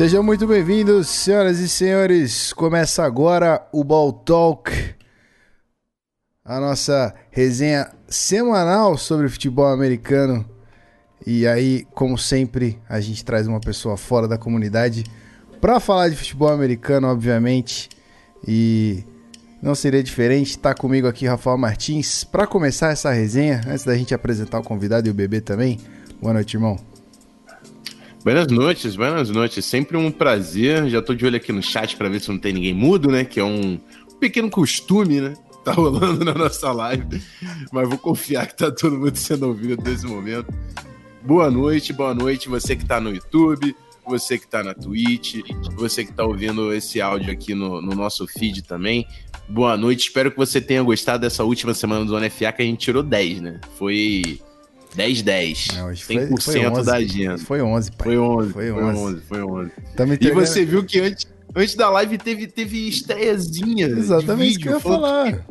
Sejam muito bem-vindos, senhoras e senhores. Começa agora o Ball Talk, a nossa resenha semanal sobre futebol americano. E aí, como sempre, a gente traz uma pessoa fora da comunidade para falar de futebol americano, obviamente. E não seria diferente. Está comigo aqui Rafael Martins para começar essa resenha, antes da gente apresentar o convidado e o bebê também. Boa noite, irmão. Buenas noites, buenas noites. Sempre um prazer. Já tô de olho aqui no chat para ver se não tem ninguém mudo, né? Que é um pequeno costume, né? Tá rolando na nossa live. Mas vou confiar que tá todo mundo sendo ouvido nesse momento. Boa noite, boa noite. Você que tá no YouTube, você que tá na Twitch, você que tá ouvindo esse áudio aqui no, no nosso feed também. Boa noite. Espero que você tenha gostado dessa última semana do Zona FA que a gente tirou 10, né? Foi 10, 10. Não, 100% foi, foi 11, da agenda. Foi 11, pai. Foi 11, foi 11. Foi 11, foi 11. Tá e você viu que antes, antes da live teve, teve estreiazinha Exatamente isso que eu ia falar.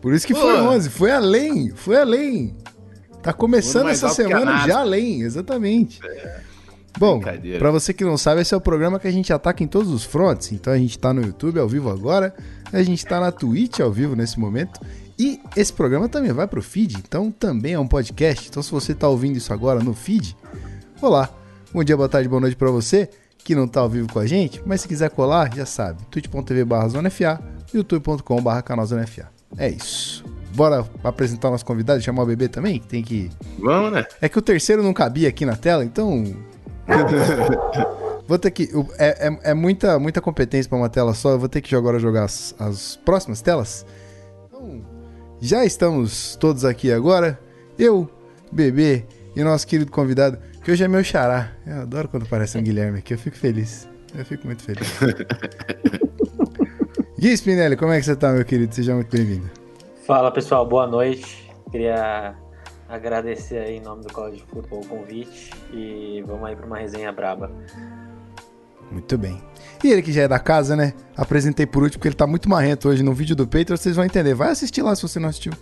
Por isso que pô. foi 11. Foi além, foi além. Tá começando essa semana já além, exatamente. É. Bom, para você que não sabe, esse é o programa que a gente ataca em todos os fronts. Então a gente tá no YouTube ao vivo agora, a gente tá na Twitch ao vivo nesse momento e esse programa também vai para o feed, então também é um podcast. Então, se você está ouvindo isso agora no feed, olá. Bom dia, boa tarde, boa noite para você que não está ao vivo com a gente, mas se quiser colar, já sabe. twitch.tv zonefa, youtube.com canalzonefa. É isso. Bora apresentar o nosso convidado e chamar o bebê também? Tem que. Vamos, né? É que o terceiro não cabia aqui na tela, então. vou ter que. É, é, é, muita, muita competência para uma tela só. Eu vou ter que agora jogar as, as próximas telas. Então, já estamos todos aqui agora. Eu, Bebê e nosso querido convidado, que hoje é meu xará. Eu adoro quando aparece um Guilherme aqui, eu fico feliz. Eu fico muito feliz. Gui Spinelli, como é que você tá, meu querido? Seja muito bem-vindo. Fala, pessoal. Boa noite. Queria agradecer aí em nome do College Football o convite e vamos aí para uma resenha braba. Muito bem. E ele que já é da casa, né? Apresentei por último porque ele tá muito marrento hoje no vídeo do Patreon, vocês vão entender. Vai assistir lá se você não assistiu.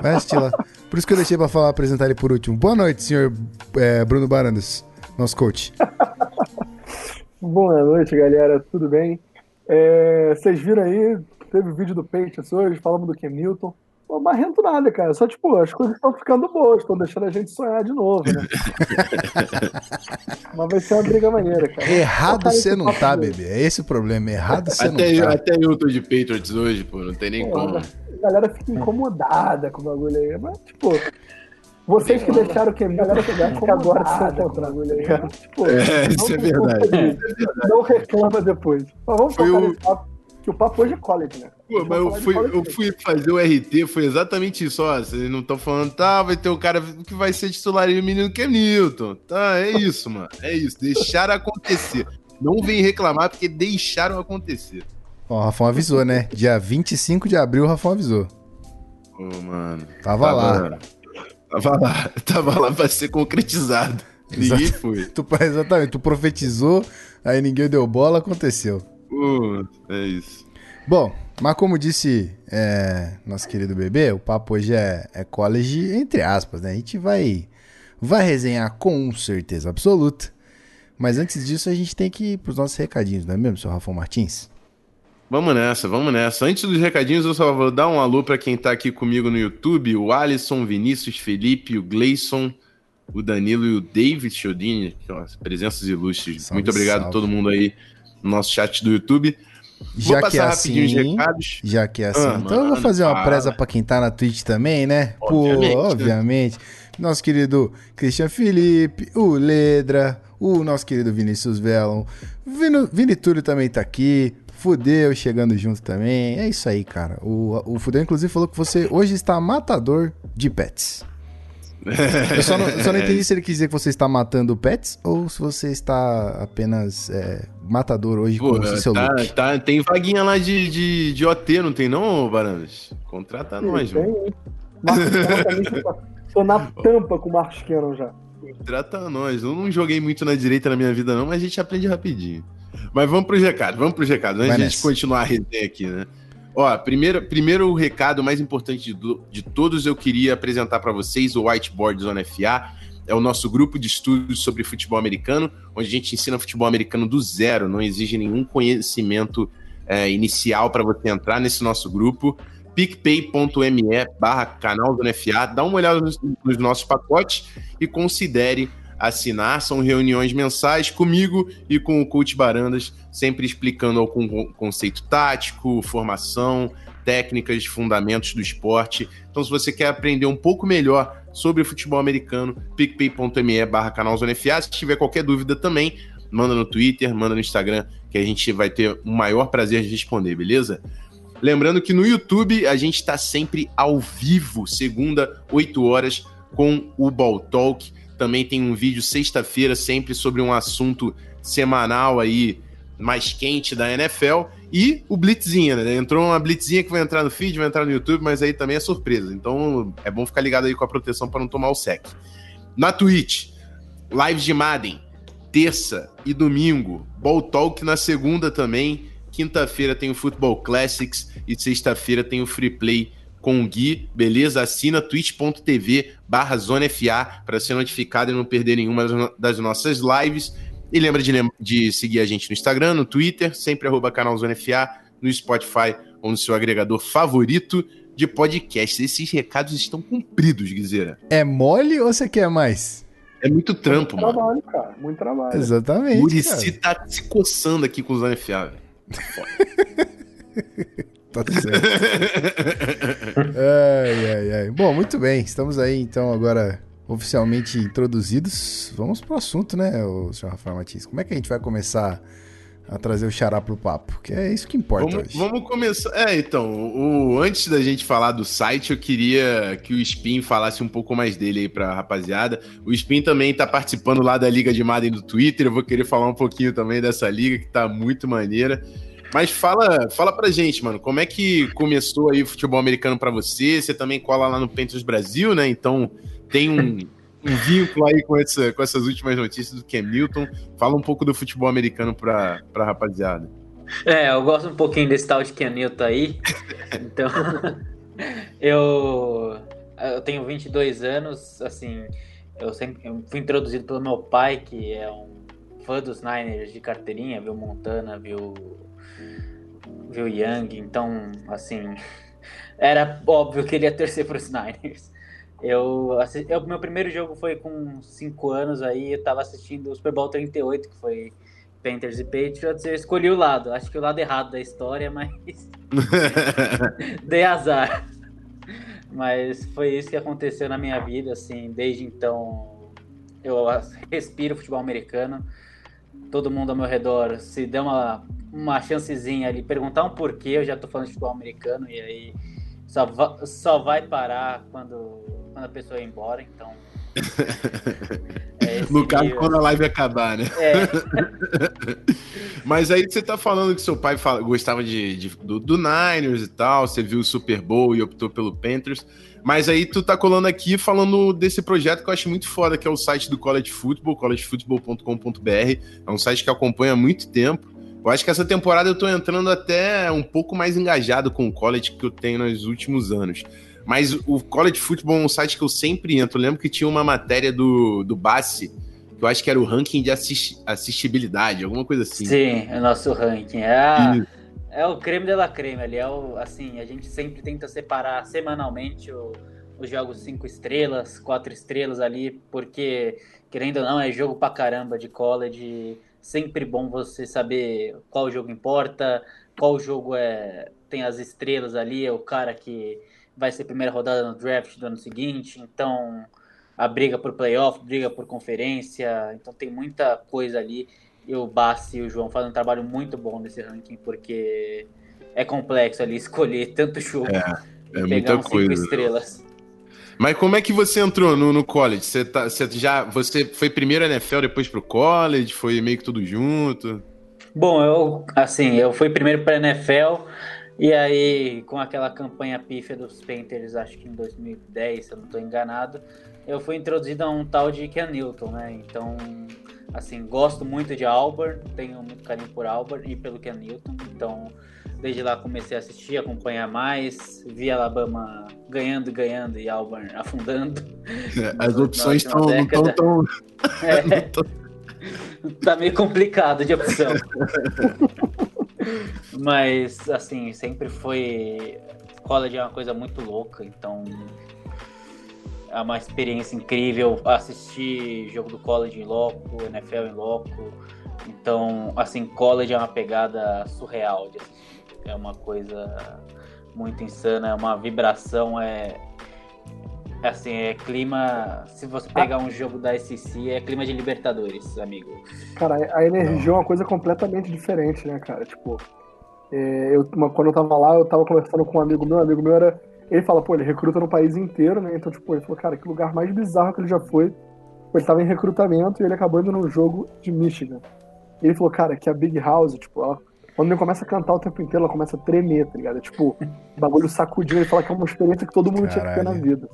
Vai assistir lá. Por isso que eu deixei pra falar, apresentar ele por último. Boa noite, senhor é, Bruno Barandas, nosso coach. Boa noite, galera. Tudo bem? É, vocês viram aí, teve o vídeo do Patriots hoje, falamos do Ken Newton. Pô, marrento nada, cara. Só, tipo, as coisas estão ficando boas, estão deixando a gente sonhar de novo, né? Mas vai ser uma briga maneira, cara. Errado você não tá, bebê. É esse o problema. Errado você não tá. Até eu tô de Patriots hoje, pô. Não tem nem pô, como. Galera fica incomodada com o bagulho aí. Mas, tipo, vocês que deixaram o Kevin, a galera fica agora contra o bagulho aí. Tipo, é, isso é verdade. Não reclama depois. Mas vamos focar nesse papo que o papo hoje é college, né? Pô, mas eu fui, eu fui fazer o RT, foi exatamente isso, ó. Vocês não estão falando, tá, vai ter o cara que vai ser titular e o menino que é Newton. Tá, é isso, mano. É isso. Deixaram acontecer. Não vem reclamar porque deixaram acontecer. Ó, o Rafão avisou, né? Dia 25 de abril o Rafão avisou. Ô, mano. Tava, tava lá. Tava lá. Tava lá pra ser concretizado. Ninguém foi. Tu, exatamente. Tu profetizou, aí ninguém deu bola, aconteceu. Uh, é isso. Bom, mas como disse é, nosso querido bebê, o papo hoje é, é college, entre aspas, né? A gente vai, vai resenhar com certeza absoluta. Mas antes disso, a gente tem que ir pros nossos recadinhos, não é mesmo, seu Rafael Martins? Vamos nessa, vamos nessa. Antes dos recadinhos, eu só vou dar um alô para quem tá aqui comigo no YouTube: o Alisson, Vinícius, Felipe, o Gleison, o Danilo e o David Chiodini, presenças ilustres. Salve, Muito obrigado a todo mundo aí no nosso chat do YouTube. Já vou que é assim, já que é assim. Ah, então mano, eu vou fazer uma presa para quem tá na Twitch também, né? Obviamente, Pô, obviamente. Nosso querido Christian Felipe, o Ledra, o nosso querido Vinícius Velon, Vini, Vini Túlio também tá aqui, Fudeu chegando junto também. É isso aí, cara. O, o Fudeu, inclusive, falou que você hoje está matador de pets. Eu só não, só não entendi se ele quis dizer que você está matando pets ou se você está apenas é, matador hoje Pô, com o seu tá, look. Tá, tem vaguinha lá de, de, de OT, não tem não, Baranas? Contrata Sim, nós, tem. mano. Tô na tampa com o Marcos Cannon já. Contrata nós. Eu não joguei muito na direita na minha vida não, mas a gente aprende rapidinho. Mas vamos pro recado, vamos pro recado. Antes de a gente continuar a resenha aqui, né? Ó, primeiro, primeiro recado mais importante de, de todos, eu queria apresentar para vocês o Whiteboard Zona FA. É o nosso grupo de estudos sobre futebol americano, onde a gente ensina futebol americano do zero, não exige nenhum conhecimento é, inicial para você entrar nesse nosso grupo. picpay.me barra canal Zona FA, dá uma olhada nos, nos nossos pacotes e considere assinar. São reuniões mensais comigo e com o Coach Barandas, sempre explicando algum conceito tático, formação, técnicas, fundamentos do esporte. Então, se você quer aprender um pouco melhor sobre futebol americano, picpay.me barra canal Zona FA. Se tiver qualquer dúvida também, manda no Twitter, manda no Instagram, que a gente vai ter o maior prazer de responder, beleza? Lembrando que no YouTube a gente está sempre ao vivo, segunda, 8 horas, com o Ball Talk. Também tem um vídeo sexta-feira, sempre sobre um assunto semanal aí mais quente da NFL. E o Blitzinha, né? Entrou uma Blitzinha que vai entrar no feed, vai entrar no YouTube, mas aí também é surpresa. Então é bom ficar ligado aí com a proteção para não tomar o sec. Na Twitch, lives de Madden, terça e domingo. Ball Talk na segunda também. Quinta-feira tem o Football Classics e sexta-feira tem o Free Play com o Gui, beleza? Assina twitch.tv barra ZoneFA para ser notificado e não perder nenhuma das nossas lives. E lembra de, de seguir a gente no Instagram, no Twitter, sempre arroba canal ZoneFA, no Spotify ou no seu agregador favorito de podcast. Esses recados estão cumpridos, Guizeira. É mole ou você quer mais? É muito trampo, muito mano. Trabalho, cara. Muito trabalho. Exatamente. O Murici tá se coçando aqui com o ZoneFA, velho. Tá certo. ai, ai, ai. Bom, muito bem. Estamos aí, então, agora oficialmente introduzidos. Vamos pro assunto, né, o senhor Rafael Matias? Como é que a gente vai começar a trazer o xará pro papo? Que é isso que importa vamos, hoje. Vamos começar. É, então, o, antes da gente falar do site, eu queria que o Spin falasse um pouco mais dele aí pra rapaziada. O Spin também tá participando lá da Liga de Madden do Twitter. Eu vou querer falar um pouquinho também dessa liga, que tá muito maneira. Mas fala, fala pra gente, mano, como é que começou aí o futebol americano para você? Você também cola lá no Panthers Brasil, né? Então tem um, um vínculo aí com, essa, com essas últimas notícias do Cam Newton. Fala um pouco do futebol americano pra, pra rapaziada. É, eu gosto um pouquinho desse tal de Newton aí. então, eu, eu tenho 22 anos, assim, eu sempre eu fui introduzido pelo meu pai, que é um fã dos Niners de carteirinha, viu Montana, viu viu Young, então, assim, era óbvio que ele ia torcer para os Niners. Eu, assisti, eu, meu primeiro jogo foi com 5 anos, aí eu tava assistindo o Super Bowl 38, que foi Panthers e Patriots, eu escolhi o lado, acho que o lado errado da história, mas dei azar. Mas foi isso que aconteceu na minha vida, assim, desde então eu respiro futebol americano, todo mundo ao meu redor, se der uma uma chancezinha ali, perguntar um porquê, eu já tô falando de futebol americano, e aí só, va só vai parar quando, quando a pessoa ir embora, então. É no caso, nível. quando a live acabar, né? É. Mas aí você tá falando que seu pai fala, gostava de, de do, do, Niners e tal, você viu o Super Bowl e optou pelo Panthers. Mas aí tu tá colando aqui falando desse projeto que eu acho muito foda, que é o site do College Football, collegefootball.com.br. É um site que acompanha há muito tempo. Eu acho que essa temporada eu tô entrando até um pouco mais engajado com o college que eu tenho nos últimos anos. Mas o College Football é um site que eu sempre entro. Eu lembro que tinha uma matéria do, do Bassi, que eu acho que era o ranking de assist, assistibilidade, alguma coisa assim. Sim, é o nosso ranking. É, a, é o creme de la creme ali. É o, assim, a gente sempre tenta separar semanalmente o, os jogos cinco estrelas, quatro estrelas ali, porque, querendo ou não, é jogo pra caramba de college sempre bom você saber qual jogo importa, qual jogo é tem as estrelas ali, é o cara que vai ser primeira rodada no draft do ano seguinte, então a briga por playoff, briga por conferência, então tem muita coisa ali. E o Bassi e o João fazem um trabalho muito bom nesse ranking, porque é complexo ali escolher tanto jogo é, é e pegar muita coisa, cinco estrelas. Mas como é que você entrou no, no college? Você, tá, você já você foi primeiro NFL, depois pro college? Foi meio que tudo junto? Bom, eu assim, eu fui primeiro para NFL e aí com aquela campanha pífia dos Panthers, acho que em 2010, se eu não estou enganado, eu fui introduzido a um tal de Ken Newton, né? Então, assim, gosto muito de Auburn, tenho muito carinho por Auburn e pelo Ken Newton, então Desde lá comecei a assistir, acompanhar mais, vi Alabama ganhando, ganhando e Auburn afundando. É, as opções estão tão, tão... É, tá meio complicado de opção. Mas, assim, sempre foi... College é uma coisa muito louca, então é uma experiência incrível assistir jogo do college em loco, NFL em loco. Então, assim, college é uma pegada surreal de é uma coisa muito insana, é uma vibração, é assim, é clima. Se você pegar um jogo da SEC, é clima de Libertadores, amigo. Cara, a energia Não. é uma coisa completamente diferente, né, cara? Tipo, é, eu, uma, quando eu tava lá, eu tava conversando com um amigo meu, um amigo meu era. Ele fala, pô, ele recruta no país inteiro, né? Então, tipo, ele falou, cara, que lugar mais bizarro que ele já foi. Ele tava em recrutamento e ele acabou indo num jogo de Michigan. E ele falou, cara, que a Big House, tipo, ela quando ele começa a cantar o tempo inteiro, ela começa a tremer, tá ligado? É tipo, bagulho sacudindo, ele fala que é uma experiência que todo mundo Caralho. tinha que ter na vida.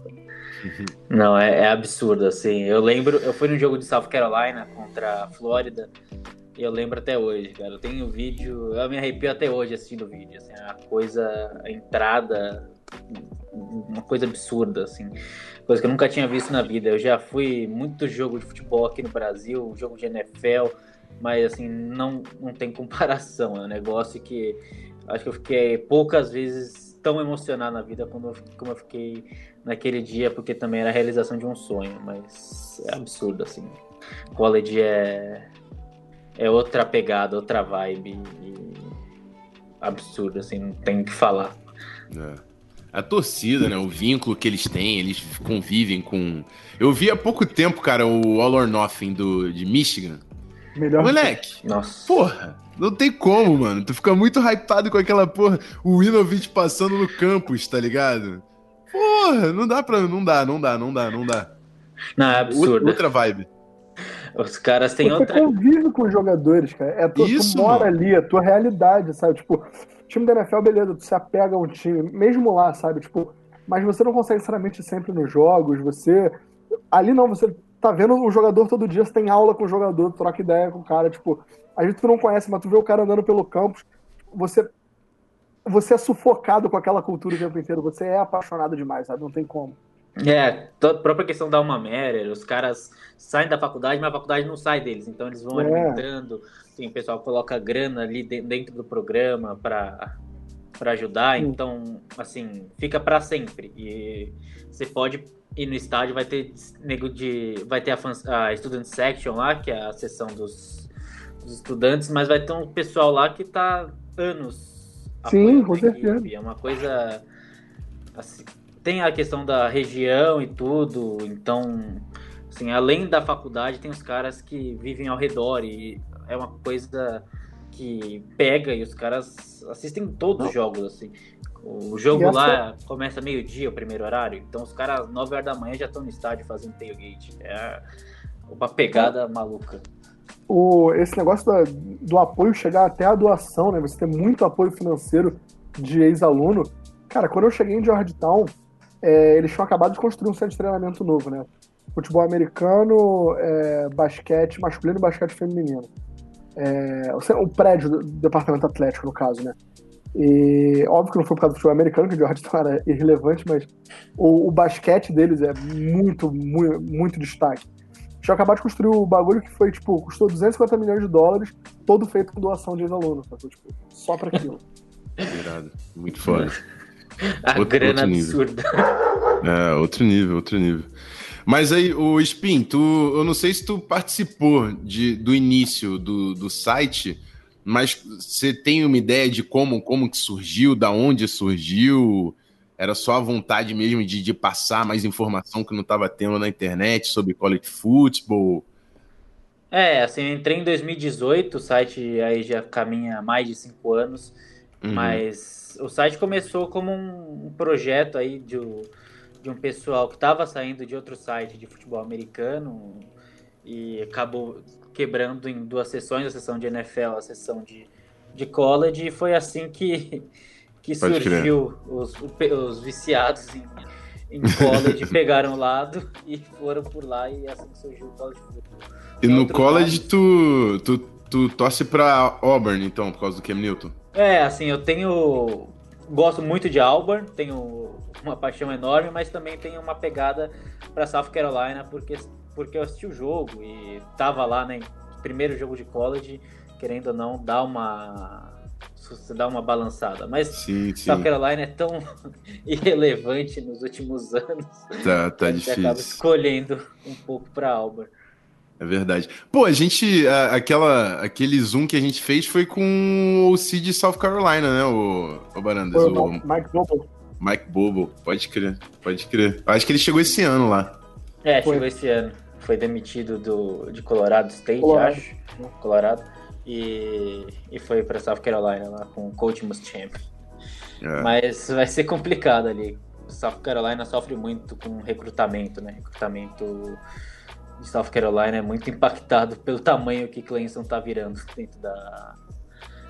Não, é, é, absurdo, assim. Eu lembro, eu fui no jogo de South Carolina contra a Flórida, e eu lembro até hoje, cara. Eu tenho vídeo, eu me arrepio até hoje assistindo o vídeo, assim, a coisa, a entrada, uma coisa absurda, assim. Coisa que eu nunca tinha visto na vida. Eu já fui muito jogo de futebol aqui no Brasil, jogo de NFL, mas assim, não, não tem comparação. É um negócio que acho que eu fiquei poucas vezes tão emocionado na vida como eu, como eu fiquei naquele dia, porque também era a realização de um sonho, mas é absurdo, assim. College é, é outra pegada, outra vibe. absurdo, assim, não tem o que falar. É. A torcida, né? O vínculo que eles têm, eles convivem com. Eu vi há pouco tempo, cara, o All or Nothing do, de Michigan. Melhor Moleque, Nossa. porra, não tem como, mano. Tu fica muito hypado com aquela porra, o Winovich passando no campus, tá ligado? Porra, não dá pra. Não dá, não dá, não dá, não dá. Não, é absurdo. Outra vibe. Os caras têm Você outra. convive com os jogadores, cara. É tua, Isso, tu mora mano. ali, a tua realidade, sabe? Tipo, time da NFL, beleza, tu se apega a um time, mesmo lá, sabe? Tipo, mas você não consegue necessariamente sempre nos jogos, você. Ali não, você tá vendo o jogador todo dia, você tem aula com o jogador, troca ideia com o cara, tipo, a gente tu não conhece, mas tu vê o cara andando pelo campus, você você é sufocado com aquela cultura o tempo inteiro, você é apaixonado demais, sabe? Não tem como. É, a própria questão da Alma Mater, os caras saem da faculdade, mas a faculdade não sai deles, então eles vão é. alimentando, tem o pessoal coloca grana ali dentro do programa para para ajudar, Sim. então, assim, fica para sempre. E você pode ir no estádio, vai ter nego de. Vai ter a, a Student Section lá, que é a seção dos, dos estudantes, mas vai ter um pessoal lá que tá anos. Sim, com certeza. É uma coisa. Assim, tem a questão da região e tudo, então, assim, além da faculdade, tem os caras que vivem ao redor e é uma coisa que pega e os caras assistem todos os jogos, assim. O jogo essa... lá começa meio-dia, o primeiro horário. Então os caras, 9 horas da manhã, já estão no estádio fazendo tailgate. É uma pegada é. maluca. O, esse negócio da, do apoio chegar até a doação, né? Você ter muito apoio financeiro de ex-aluno. Cara, quando eu cheguei em Georgetown, é, eles tinham acabado de construir um centro de treinamento novo, né? Futebol americano, é, basquete masculino e basquete feminino. É, o, o prédio do departamento atlético, no caso, né? E óbvio que não foi por causa do futebol americano, que o Georgetown era irrelevante, mas o, o, basquete deles é muito, muito, muito destaque. Tinha acabado de construir o bagulho que foi, tipo, custou 250 milhões de dólares, todo feito com doação de ex-aluno, tipo, só pra aquilo. Irado. Muito foda. A outro, grana outro absurda. É, outro nível, outro nível. Mas aí, o Spin, tu, eu não sei se tu participou de, do início do, do site, mas você tem uma ideia de como, como que surgiu, da onde surgiu? Era só a vontade mesmo de, de passar mais informação que não estava tendo na internet sobre college football? É, assim, eu entrei em 2018, o site aí já caminha mais de cinco anos, uhum. mas o site começou como um projeto aí de, de um pessoal que estava saindo de outro site de futebol americano e acabou quebrando em duas sessões, a sessão de NFL, a sessão de, de college, e foi assim que, que surgiu os, os viciados em, em college, pegaram o lado e foram por lá, e assim surgiu o college football. E no college tu, tu, tu torce pra Auburn, então, por causa do Cam Newton? É, assim, eu tenho. Gosto muito de Auburn, tenho uma paixão enorme, mas também tenho uma pegada para South Carolina, porque, porque eu assisti o jogo e tava lá, né? Primeiro jogo de college, querendo ou não, dá uma. dá uma balançada. Mas sim, sim. South Carolina é tão irrelevante nos últimos anos. Tá, tá difícil. Acaba escolhendo um pouco para Auburn. É verdade. Pô, a gente. A, aquela, aquele zoom que a gente fez foi com o Cid de South Carolina, né, o, o Barandas? Foi o, Mike Bobo. Mike Bobo, pode crer, pode crer. Acho que ele chegou esse ano lá. É, foi. chegou esse ano. Foi demitido do, de Colorado State, Colorado. acho. Colorado. E, e foi para South Carolina lá com o Coach Muschamp. É. Mas vai ser complicado ali. South Carolina sofre muito com recrutamento, né? Recrutamento de South Carolina é muito impactado pelo tamanho que Clemson está virando dentro da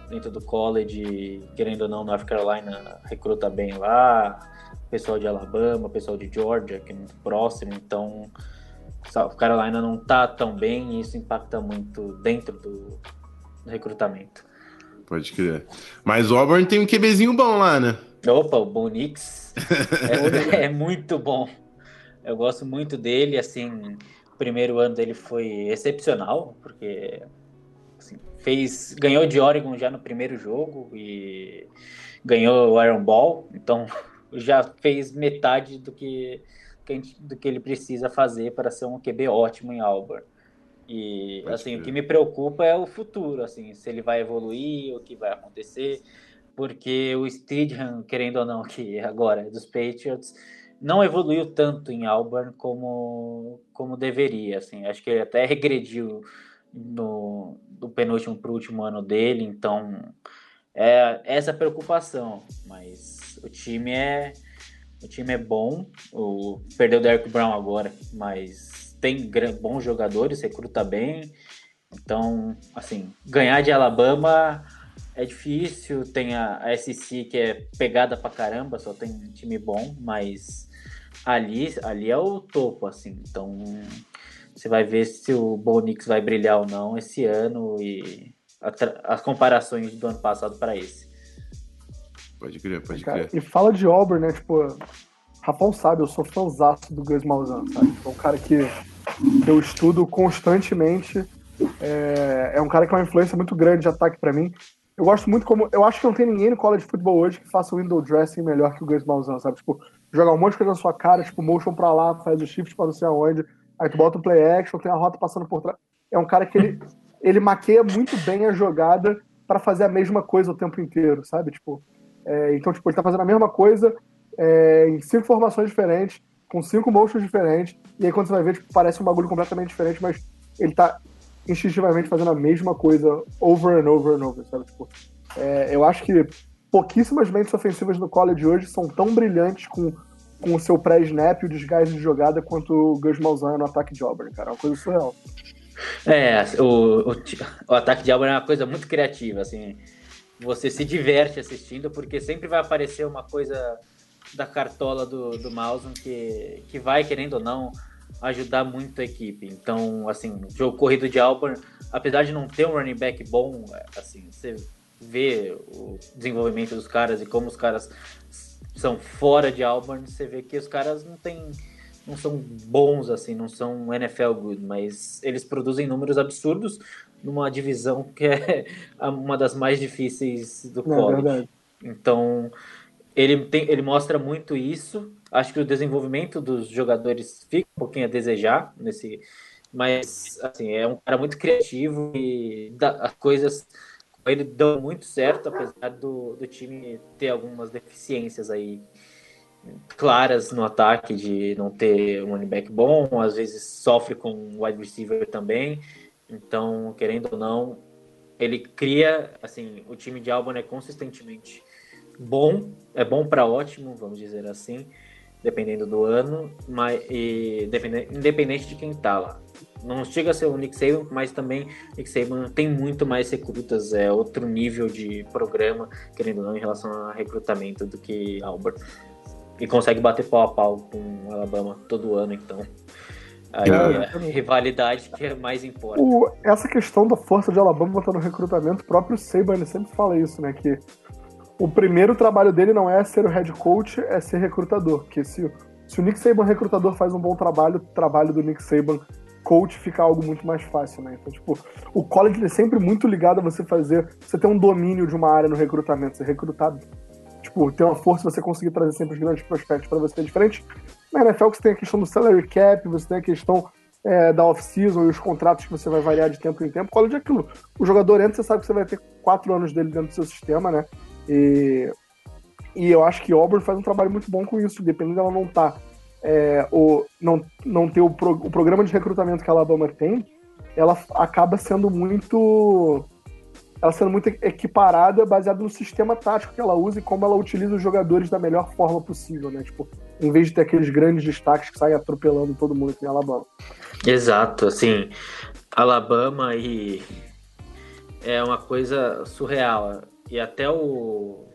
dentro do college, querendo ou não, North Carolina recruta bem lá, pessoal de Alabama, pessoal de Georgia, que é muito próximo, então South Carolina não tá tão bem e isso impacta muito dentro do, recrutamento. Pode crer. Mas o Auburn tem um QBzinho bom lá, né? Opa, o Bonix é, é muito bom. Eu gosto muito dele, assim, primeiro ano dele foi excepcional, porque assim, fez, ganhou de Oregon já no primeiro jogo e ganhou o Iron Ball, então já fez metade do que, do que ele precisa fazer para ser um QB ótimo em Auburn. E Pode assim, o que me preocupa é o futuro, assim, se ele vai evoluir, o que vai acontecer, porque o Stidham, querendo ou não, que agora é dos Patriots, não evoluiu tanto em Auburn como, como deveria. Assim. Acho que ele até regrediu no, do penúltimo para o último ano dele, então é essa preocupação. Mas o time é o time é bom. O, perdeu o Derek Brown agora, mas tem bons jogadores, recruta bem. Então, assim, ganhar de Alabama é difícil. Tem a, a SC que é pegada pra caramba, só tem time bom, mas ali, ali é o topo, assim. Então, você vai ver se o Bonix vai brilhar ou não esse ano e as comparações do ano passado para esse. Pode crer, pode Cara, crer. E fala de Auburn, né? Tipo, Rafão sabe, eu sou fãzaço do Gus Malzahn, sabe? É um cara que eu estudo constantemente. É, é um cara que é uma influência muito grande de ataque para mim. Eu gosto muito como. Eu acho que não tem ninguém no college de futebol hoje que faça o window dressing melhor que o Gus Malzahn, sabe? Tipo, jogar um monte de coisa na sua cara, tipo, motion pra lá, faz o shift pra não sei aonde, aí tu bota o play action, tem a rota passando por trás. É um cara que ele, ele maqueia muito bem a jogada para fazer a mesma coisa o tempo inteiro, sabe? Tipo, é, então, tipo, ele tá fazendo a mesma coisa é, em cinco formações diferentes, com cinco motions diferentes, e aí quando você vai ver, tipo, parece um bagulho completamente diferente, mas ele tá instintivamente fazendo a mesma coisa over and over and over, sabe? Tipo, é, eu acho que pouquíssimas mentes ofensivas no college hoje são tão brilhantes com, com o seu pré-snap e o desgaste de jogada quanto o Gus Malzahn no ataque de Auburn, cara. É uma coisa surreal. É, o, o, o, ataque de Auburn é uma coisa muito criativa, assim. Você se diverte assistindo, porque sempre vai aparecer uma coisa da cartola do, do Malzahn que, que vai, querendo ou não, ajudar muito a equipe. Então, assim, o jogo corrido de Auburn, apesar de não ter um running back bom, assim, você vê o desenvolvimento dos caras e como os caras são fora de Auburn, você vê que os caras não tem não são bons assim, não são NFL good, mas eles produzem números absurdos numa divisão que é uma das mais difíceis do é college. É então, ele tem, ele mostra muito isso. Acho que o desenvolvimento dos jogadores fica um pouquinho a desejar nesse, mas assim, é um cara muito criativo e as coisas ele deu muito certo, apesar do, do time ter algumas deficiências aí claras no ataque de não ter um running back bom, às vezes sofre com um wide receiver também. Então, querendo ou não, ele cria, assim, o time de Albon é consistentemente bom, é bom para ótimo, vamos dizer assim. Dependendo do ano, mas e, independente de quem tá lá. Não chega a ser o Nick Saban, mas também Nick Saban tem muito mais recrutas, é outro nível de programa, querendo ou não, em relação a recrutamento do que Albert. E consegue bater pau a pau com Alabama todo ano, então. Aí é, a rivalidade que é mais importa. O, essa questão da força de Alabama botar no recrutamento, o próprio Saban ele sempre fala isso, né? Que o primeiro trabalho dele não é ser o head coach, é ser recrutador. Que se, se o Nick Saban recrutador faz um bom trabalho, o trabalho do Nick Saban coach fica algo muito mais fácil, né? Então, tipo, o college é sempre muito ligado a você fazer, você ter um domínio de uma área no recrutamento, ser recrutado, tipo, ter uma força, você conseguir trazer sempre os grandes prospectos para você. É diferente na NFL você tem a questão do salary cap, você tem a questão é, da off-season e os contratos que você vai variar de tempo em tempo. College é aquilo. O jogador entra, você sabe que você vai ter quatro anos dele dentro do seu sistema, né? E, e eu acho que Auburn faz um trabalho muito bom com isso, dependendo dela não tá é, o, não, não ter o, pro, o programa de recrutamento que a Alabama tem, ela acaba sendo muito ela sendo muito equiparada baseada no sistema tático que ela usa e como ela utiliza os jogadores da melhor forma possível, né? Tipo, em vez de ter aqueles grandes destaques que saem atropelando todo mundo aqui em Alabama. Exato, assim, Alabama e é uma coisa surreal. E até o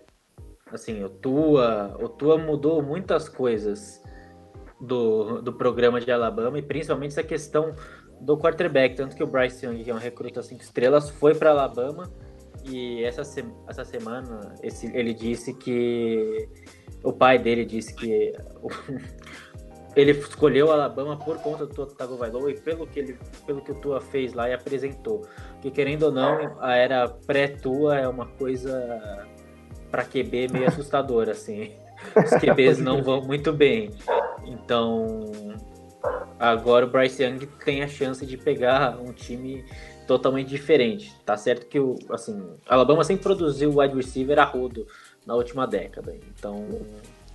assim, o Tua, o Tua mudou muitas coisas do, do programa de Alabama e principalmente essa questão do quarterback, tanto que o Bryce Young, que é um recruta cinco estrelas, foi para Alabama e essa, se, essa semana esse, ele disse que o pai dele disse que ele escolheu Alabama por conta do Tua Tagovailoa e pelo que ele pelo que o Tua fez lá e apresentou. Que querendo ou não, a era pré-Tua é uma coisa para QB meio assustadora assim. Os QBs não vão muito bem. Então, agora o Bryce Young tem a chance de pegar um time totalmente diferente. Tá certo que o assim, Alabama sempre produziu wide receiver a rodo na última década. Então,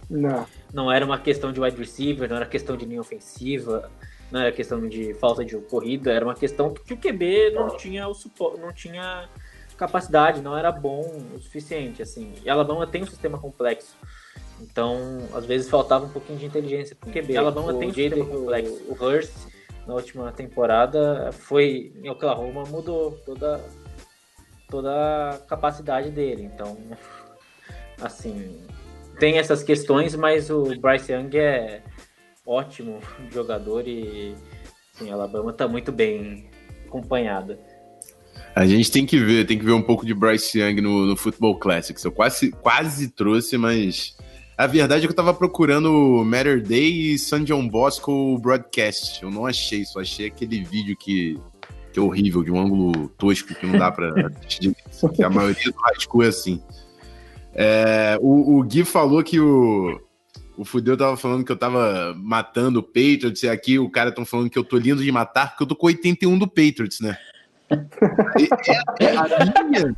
não. não era uma questão de wide receiver, não era questão de linha ofensiva, não era questão de falta de corrida, era uma questão que o QB não tinha o suporte, não tinha capacidade, não era bom o suficiente, assim. E Alabama tem um sistema complexo então, às vezes faltava um pouquinho de inteligência pro QB. Alabama o tem um complexo. O Hurst, na última temporada, foi em Oklahoma, mudou toda, toda a capacidade dele. Então, assim, tem essas questões, mas o Bryce Young é ótimo jogador e assim, Alabama está muito bem acompanhada. A gente tem que ver, tem que ver um pouco de Bryce Young no, no Football Classics. Eu quase, quase trouxe, mas a verdade é que eu tava procurando Matter Day e San John Bosco Broadcast. Eu não achei, só achei aquele vídeo que, que é horrível, de um ângulo tosco que não dá pra assistir. a maioria do high school é assim. É, o, o Gui falou que o, o Fudeu tava falando que eu tava matando o Patriots, e aqui o cara tão falando que eu tô lindo de matar, porque eu tô com 81 do Patriots, né? é, é, a minha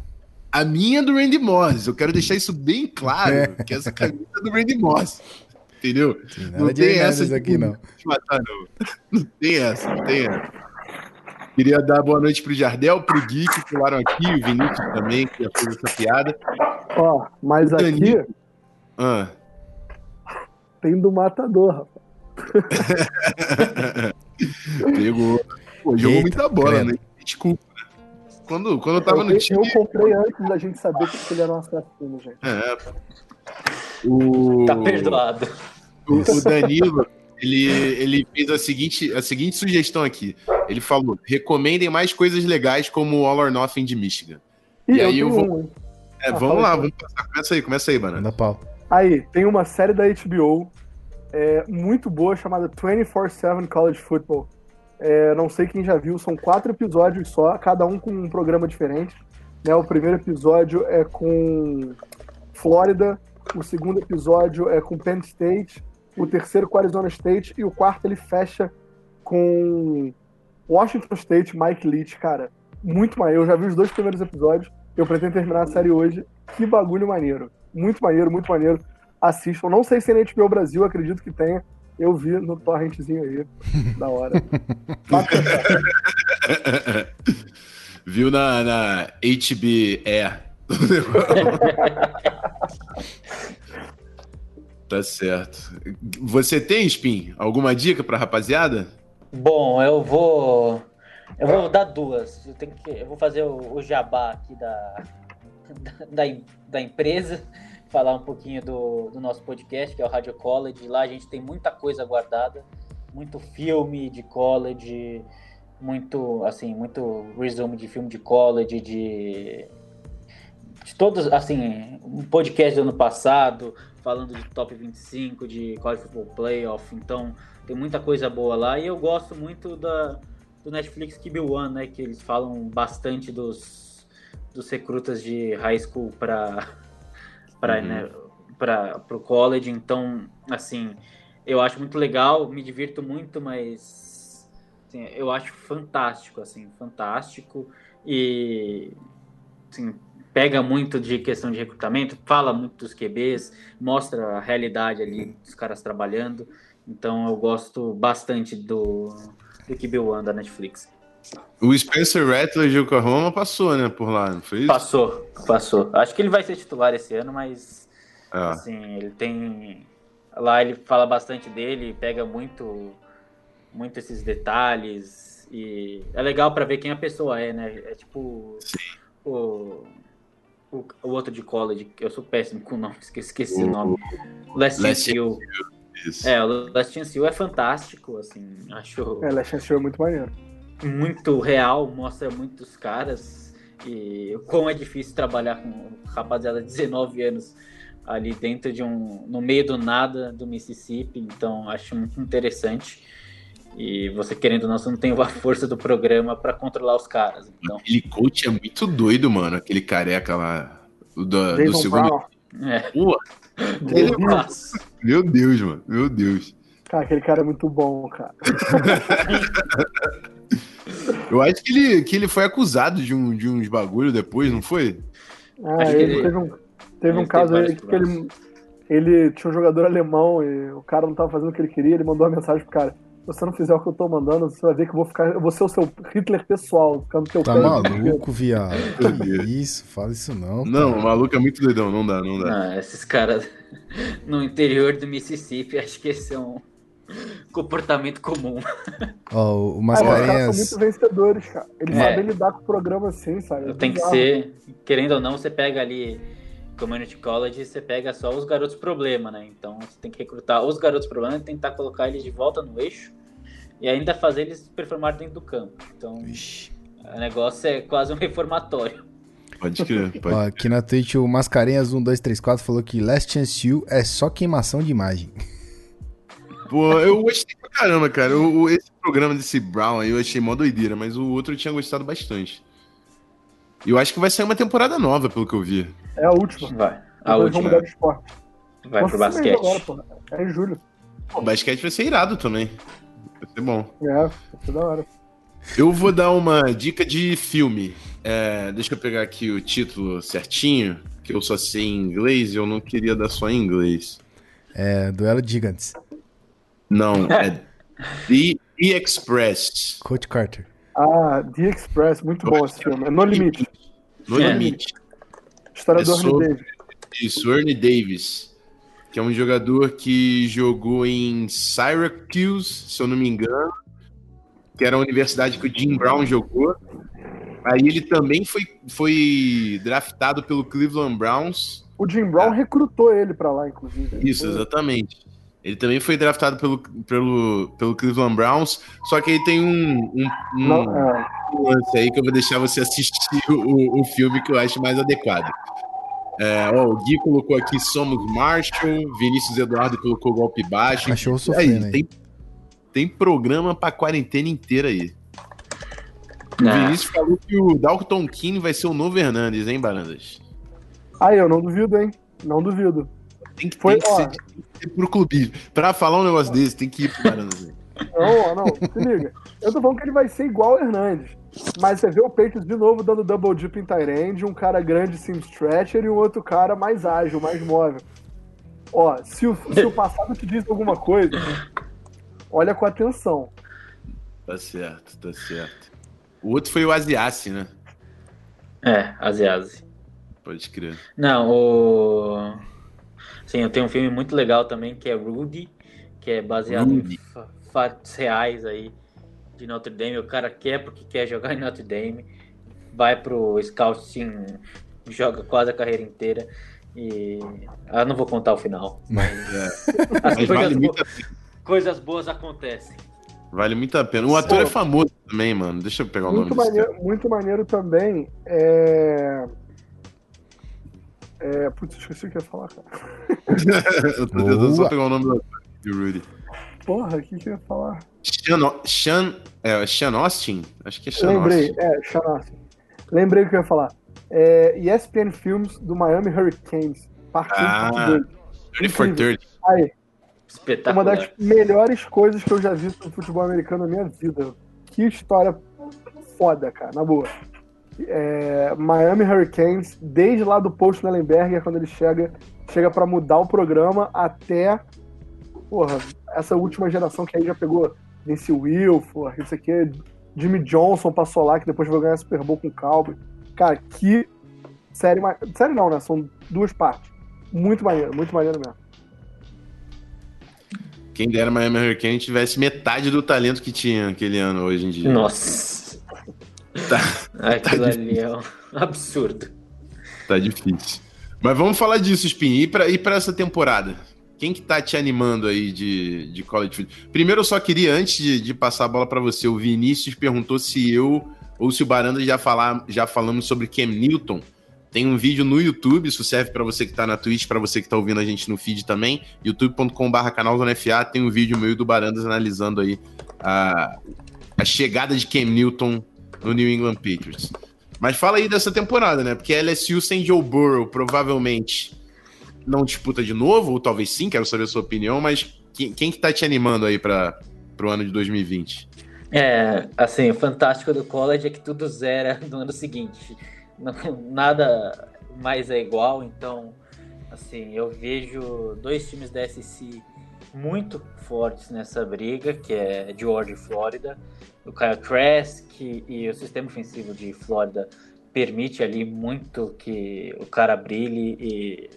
a minha é do Randy Moss. Eu quero deixar isso bem claro, é. que essa camisa é do Randy Moss. Entendeu? não tem essa de, aqui, não. De matar, não. Não tem essa, não tem essa. Queria dar boa noite pro Jardel, pro Gui, que falaram aqui, o Vinícius também, que já fez essa piada. Ó, mas aqui. Ah. Tem do matador, rapaz. Pegou. Pô, jogou muita bola, né? Desculpa. Quando, quando eu tava eu, no time. Eu comprei antes da gente saber que ele era um assassino, gente. É. O... Tá perdoado. O, o Danilo, ele, ele fez a seguinte, a seguinte sugestão aqui. Ele falou: recomendem mais coisas legais como o All or Nothing de Michigan. E, e aí eu vou. Um. É, ah, vamos lá, vamos passar. Começa aí, começa aí, banana. Na pau. Aí, tem uma série da HBO é, muito boa chamada 24-7 College Football. É, não sei quem já viu, são quatro episódios só, cada um com um programa diferente. Né? O primeiro episódio é com Flórida, o segundo episódio é com Penn State, o terceiro com Arizona State e o quarto ele fecha com Washington State, Mike Leach, cara. Muito maneiro. Eu já vi os dois primeiros episódios. Eu pretendo terminar a série hoje. Que bagulho maneiro. Muito maneiro, muito maneiro. Assistam. Não sei se é na HBO Brasil, acredito que tenha. Eu vi no torrentzinho aí. da hora. Viu na, na HBE. Tá certo. Você tem, Spin, alguma dica pra rapaziada? Bom, eu vou. Eu vou dar duas. Eu, tenho que, eu vou fazer o, o jabá aqui da, da, da, empresa, falar um pouquinho do, do nosso podcast, que é o Radio College. Lá a gente tem muita coisa guardada, muito filme de college, muito, assim, muito resumo de filme de college, de, de todos, assim, um podcast do ano passado, falando de top 25, de college football playoff, então tem muita coisa boa lá e eu gosto muito da, do Netflix Keep One, né, que eles falam bastante dos, dos recrutas de high school para para uhum. né, para o college, então, assim, eu acho muito legal, me divirto muito, mas assim, eu acho fantástico, assim, fantástico e assim, pega muito de questão de recrutamento, fala muito dos QBs, mostra a realidade ali dos caras trabalhando. Então eu gosto bastante do, do QB One da Netflix. O Spencer Rattler de Oklahoma passou, né, por lá, não foi isso? Passou, passou. Acho que ele vai ser titular esse ano, mas ah. assim, ele tem lá ele fala bastante dele, pega muito muito esses detalhes e é legal para ver quem a pessoa é, né? É tipo o o, o outro de college, eu sou péssimo com o nome, esqueci, esqueci o, o nome. Last Chance É, o Last Chance You é fantástico, assim, acho... É, Last Chance You é muito maneiro. Muito real, mostra muitos caras e o quão é difícil trabalhar com rapaziada de 19 anos ali dentro de um... no meio do nada do Mississippi, então acho muito interessante. E você querendo ou não, você não tem a força do programa para controlar os caras. Então. Aquele coach é muito doido, mano. Aquele careca lá do, do segundo. É. Pô, ele é... Meu Deus, mano. Meu Deus. Cara, aquele cara é muito bom, cara. Eu acho que ele, que ele foi acusado de, um, de uns bagulho depois, não foi? Ah, ele, ele, teve um, teve um caso aí que ele, ele tinha um jogador alemão e o cara não tava fazendo o que ele queria, ele mandou uma mensagem pro cara você não fizer o que eu tô mandando, você vai ver que eu vou ficar. Eu vou ser o seu Hitler pessoal, ficando teu Tá maluco, viado? isso, fala isso não. Não, o maluco é muito doidão, não dá, não dá. Ah, esses caras no interior do Mississippi, acho que esse é um comportamento comum. Ó, oh, o Mascarenhas... Os caras são muito vencedores, cara. Eles é. sabem lidar com o programa assim, sabe? É Tem que ser, querendo ou não, você pega ali community college você pega só os garotos problema, né? Então você tem que recrutar os garotos problema e tentar colocar eles de volta no eixo e ainda fazer eles performar dentro do campo. Então Ixi. o negócio é quase um reformatório. Pode crer. Pode. Ó, aqui na Twitch o Mascarenhas 1234 falou que Last Chance You é só queimação de imagem. Pô, eu gostei pra caramba, cara. O, esse programa desse Brown aí eu achei mó doideira, mas o outro eu tinha gostado bastante. E eu acho que vai sair uma temporada nova, pelo que eu vi. É a última. Vai. A Depois última. mudar de esporte. Vai Nossa, pro basquete. Agora, é em julho. O basquete vai ser irado também. Vai ser bom. É, vai ser da hora. Eu vou dar uma dica de filme. É, deixa eu pegar aqui o título certinho, que eu só sei em inglês e eu não queria dar só em inglês. É Duelo de Gigantes. Não, é The, The Express. Coach Carter. Ah, The Express, muito bom esse filme. É No Limite. No é. Limite. História é do Ernie Davis. Isso, Ernie Davis. Que é um jogador que jogou em Syracuse, se eu não me engano. Que era a universidade que o Jim Brown jogou. Aí ele também foi, foi draftado pelo Cleveland Browns. O Jim Brown é. recrutou ele para lá, inclusive. Isso, exatamente. Ele também foi draftado pelo, pelo, pelo Cleveland Browns, só que aí tem um, um, um, Não, é. um lance aí que eu vou deixar você assistir o, o filme que eu acho mais adequado. É, ó, o Gui colocou aqui Somos Marshall, Vinícius Eduardo colocou Golpe Baixo. Achou sofrendo aí, tem, tem programa pra quarentena inteira aí. O é. Vinícius falou que o Dalton King vai ser o novo Hernandes, hein, Barandas? Ah, eu não duvido, hein? Não duvido. Tem que, Foi, tem que, ser, tem que ir pro clubismo. Pra falar um negócio desse, tem que ir pro Barandas. Não, não, se liga. Eu tô falando que ele vai ser igual o Hernandes. Mas você vê o Patriots de novo dando double dip em Tyrande, um cara grande sim stretcher e um outro cara mais ágil, mais móvel. Ó, se o, se o passado te diz alguma coisa, olha com atenção. Tá certo, tá certo. O outro foi o Asiasi, né? É, Asiasi. Pode crer. Não, o Sim, eu tenho um filme muito legal também que é Rudy, que é baseado Rudy. em fatos reais aí de Notre Dame. O cara quer porque quer jogar em Notre Dame, vai pro scouting, joga quase a carreira inteira. E ah, não vou contar o final. Mas, é. as mas coisas, vale coisas boas acontecem. Vale muito a pena. O ator é famoso também, mano. Deixa eu pegar o muito nome maneiro, Muito maneiro também. É... É, putz, esqueci o que ia falar, cara. eu tô tentando só pegar o nome do Rudy. Porra, o que, que eu ia falar? Sean, Sean, é, Sean Austin? Acho que é Sean Lembrei, Austin. é, Sean Austin. Lembrei o que eu ia falar. É, ESPN Films do Miami Hurricanes. Parte ah, 2. 30 for 30. Aí. Espetacular. Uma das melhores coisas que eu já vi no futebol americano na minha vida. Que história foda, cara, na boa é, Miami Hurricanes, desde lá do Post Nellenberger, quando ele chega, chega para mudar o programa, até porra, essa última geração que aí já pegou Vince Wilfork, isso aqui, Jimmy Johnson passou lá, que depois vai ganhar Super Bowl com o Cowboy. Cara, que série. Série não, né? São duas partes. Muito maneiro, muito maneiro mesmo. Quem dera Miami Hurricane tivesse metade do talento que tinha aquele ano hoje em dia. Nossa. Tá, Aquilo tá ali é um absurdo. Tá difícil. Mas vamos falar disso, Spin. E pra, e pra essa temporada? Quem que tá te animando aí de, de college football? Primeiro, eu só queria, antes de, de passar a bola para você, o Vinícius perguntou se eu ou se o Baranda já, falar, já falamos sobre Cam Newton. Tem um vídeo no YouTube, isso serve para você que tá na Twitch, para você que tá ouvindo a gente no feed também, youtube.com.br canal do NFA, tem um vídeo meu do Barandas analisando aí a, a chegada de Cam Newton no New England Patriots. Mas fala aí dessa temporada, né? Porque LSU sem Joe Burrow provavelmente não disputa de novo, ou talvez sim, quero saber a sua opinião, mas quem, quem que tá te animando aí para o ano de 2020? É, assim, o fantástico do college é que tudo zera no ano seguinte. Nada mais é igual, então, assim, eu vejo dois times da SEC muito fortes nessa briga, que é Georgia e Flórida o Kyle Trask e o sistema ofensivo de Flórida permite ali muito que o cara brilhe e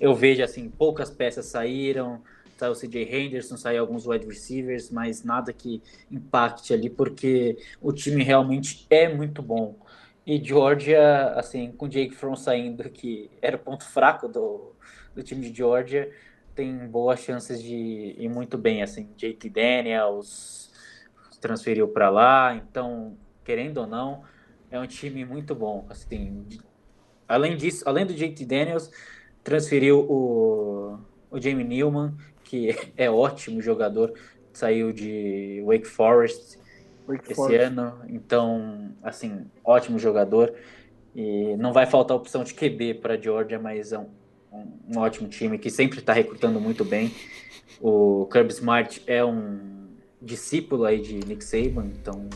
eu vejo assim, poucas peças saíram, saiu o CJ Henderson, saiu alguns wide receivers, mas nada que impacte ali, porque o time realmente é muito bom. E Georgia, assim, com Jake Fromm saindo, que era o ponto fraco do, do time de Georgia, tem boas chances de ir muito bem, assim, JT Daniels, transferiu para lá, então, querendo ou não, é um time muito bom. Assim, além disso, além do JT Daniels, transferiu o, o Jamie Newman, que é ótimo jogador, saiu de Wake Forest Wake esse Forest. ano, então, assim, ótimo jogador. E não vai faltar opção de QB para Georgia, mas é um, um, um ótimo time que sempre está recrutando muito bem. O Kirby Smart é um discípulo aí de Nick Saban, então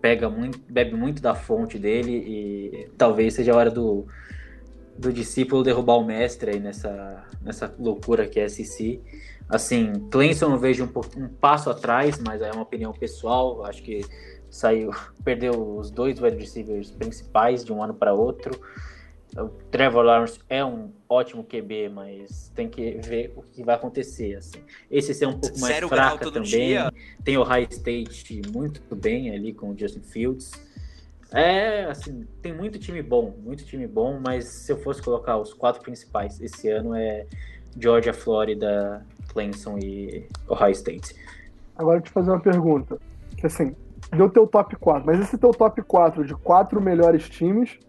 pega muito, bebe muito da fonte dele e talvez seja a hora do, do discípulo derrubar o mestre aí nessa, nessa loucura que é SEC. Assim, Clemson eu vejo um, um passo atrás, mas é uma opinião pessoal. Acho que saiu, perdeu os dois wide receivers principais de um ano para outro. O Trevor Lawrence é um ótimo QB, mas tem que ver o que vai acontecer. Assim. Esse é um pouco mais Zero fraca também. Dia. Tem o High State muito bem ali com o Justin Fields. É, assim, tem muito time bom, muito time bom, mas se eu fosse colocar os quatro principais esse ano é Georgia, Flórida, Clemson e Ohio State. Agora eu te fazer uma pergunta, que assim, deu teu top 4, mas esse teu top 4 de quatro melhores times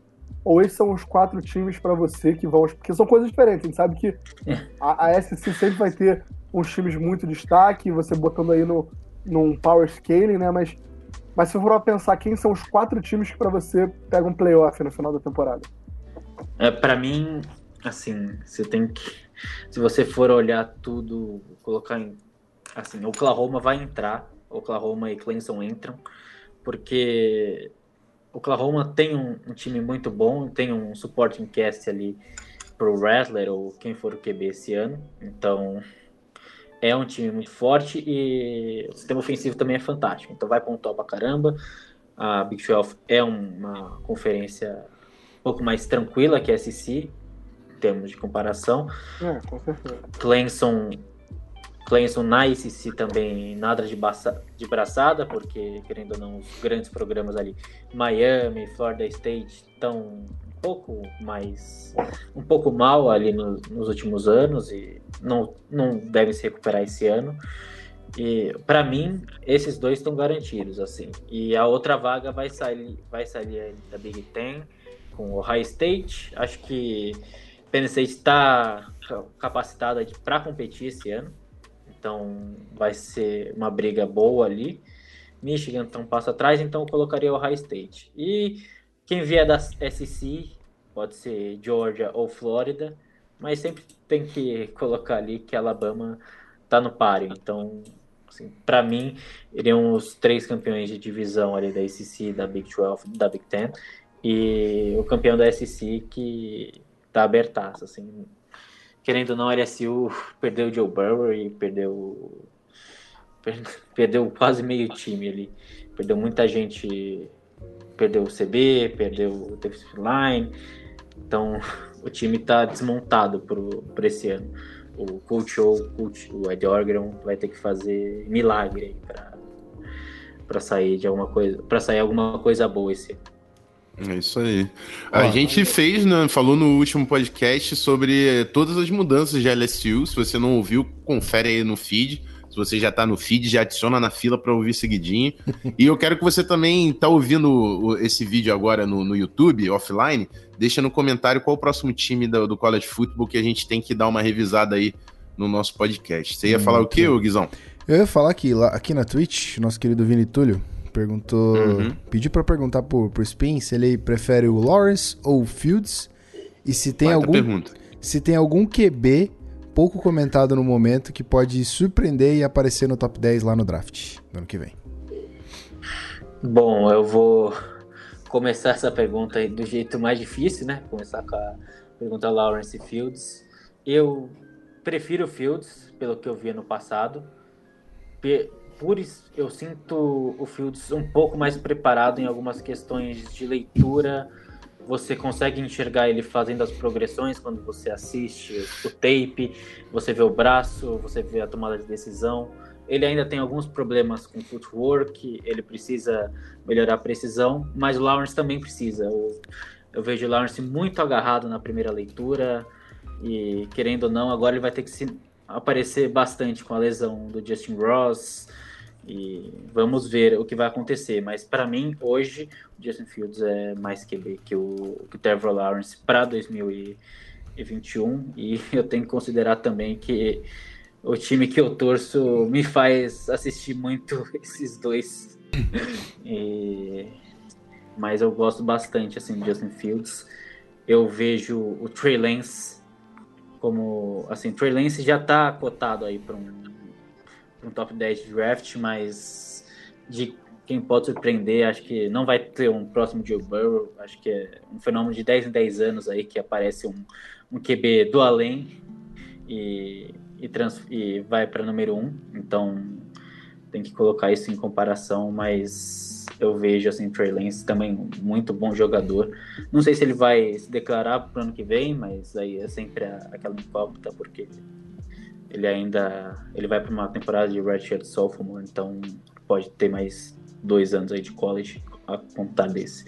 ou esses são os quatro times para você que vão. Porque são coisas diferentes. A gente sabe que a, a SC sempre vai ter uns times muito destaque, você botando aí no, num power scaling, né? Mas, mas se for pensar, quem são os quatro times que para você pega um playoff no final da temporada? É, para mim, assim, você tem que. Se você for olhar tudo, colocar em. Assim, Oklahoma vai entrar. Oklahoma e Clemson entram. Porque Oklahoma tem um, um, time muito bom, tem um supporting cast ali pro Rattler ou quem for o QB esse ano. Então é um time muito forte e o sistema ofensivo também é fantástico. Então vai pontuar pra caramba. A Big 12 é uma conferência um pouco mais tranquila que a SEC. termos de comparação. É, com certeza. Clemson, Clemson na ICC também nada de, baça, de braçada, porque, querendo ou não, os grandes programas ali, Miami, Florida State, estão um pouco mais, um pouco mal ali no, nos últimos anos e não, não devem se recuperar esse ano. E para mim, esses dois estão garantidos, assim. E a outra vaga vai sair, vai sair da Big Ten com o Ohio State. Acho que Penn State está capacitada para competir esse ano. Então vai ser uma briga boa ali. Michigan está um passo atrás, então eu colocaria o Ohio State. E quem vier da SC, pode ser Georgia ou Flórida, mas sempre tem que colocar ali que Alabama está no páreo. Então Assim, para mim, iriam os três campeões de divisão ali da ACC, da Big 12, da Big Ten, e o campeão da SEC que tá abertaço, assim. Querendo ou não, LSU perdeu o Joe Burrow e perdeu perdeu quase meio time ali. Perdeu muita gente, perdeu o CB, perdeu o defensive line. Então, o time tá desmontado para esse ano o coach ou o, Ed Orgeron vai ter que fazer milagre para sair de alguma coisa, para sair alguma coisa boa esse ano. É isso aí. A gente fez, né, falou no último podcast sobre todas as mudanças de LSU. Se você não ouviu, confere aí no feed. Se você já tá no feed, já adiciona na fila para ouvir seguidinho. e eu quero que você também tá ouvindo esse vídeo agora no, no YouTube, offline, deixa no comentário qual o próximo time do, do College Football que a gente tem que dar uma revisada aí no nosso podcast. Você ia hum, falar o quê, Guizão? Eu ia falar que lá, aqui na Twitch, nosso querido Vini Túlio perguntou, uhum. pediu para perguntar pro, pro Spin se ele prefere o Lawrence ou o Fields e se tem algum pergunta. se tem algum QB pouco comentado no momento que pode surpreender e aparecer no top 10 lá no draft no ano que vem. Bom, eu vou começar essa pergunta aí do jeito mais difícil, né? Começar com a pergunta Lawrence Fields. Eu prefiro Fields, pelo que eu vi no passado. Isso, eu sinto o Fields um pouco mais preparado em algumas questões de leitura. Você consegue enxergar ele fazendo as progressões quando você assiste o tape, você vê o braço, você vê a tomada de decisão. Ele ainda tem alguns problemas com footwork, ele precisa melhorar a precisão, mas o Lawrence também precisa. Eu, eu vejo o Lawrence muito agarrado na primeira leitura e, querendo ou não, agora ele vai ter que se aparecer bastante com a lesão do Justin Ross e vamos ver o que vai acontecer. Mas para mim, hoje, o Justin Fields é mais QB que o, que o Trevor Lawrence para 2021 e eu tenho que considerar também que o time que eu torço me faz assistir muito esses dois. e... Mas eu gosto bastante assim de Justin Fields. Eu vejo o Trey Lance como assim, Trey Lance já está cotado aí para um, um top 10 de draft, mas de quem pode surpreender, acho que não vai ter um próximo Joe Burrow, acho que é um fenômeno de 10 em 10 anos aí que aparece um, um QB do além e e, trans, e vai para número um, então tem que colocar isso em comparação, mas eu vejo assim Trey Lance também muito bom jogador. Não sei se ele vai se declarar para ano que vem, mas aí é sempre a, aquela incógnita porque ele ainda ele vai para uma temporada de redshirt sophomore, então pode ter mais dois anos aí de college a contar desse.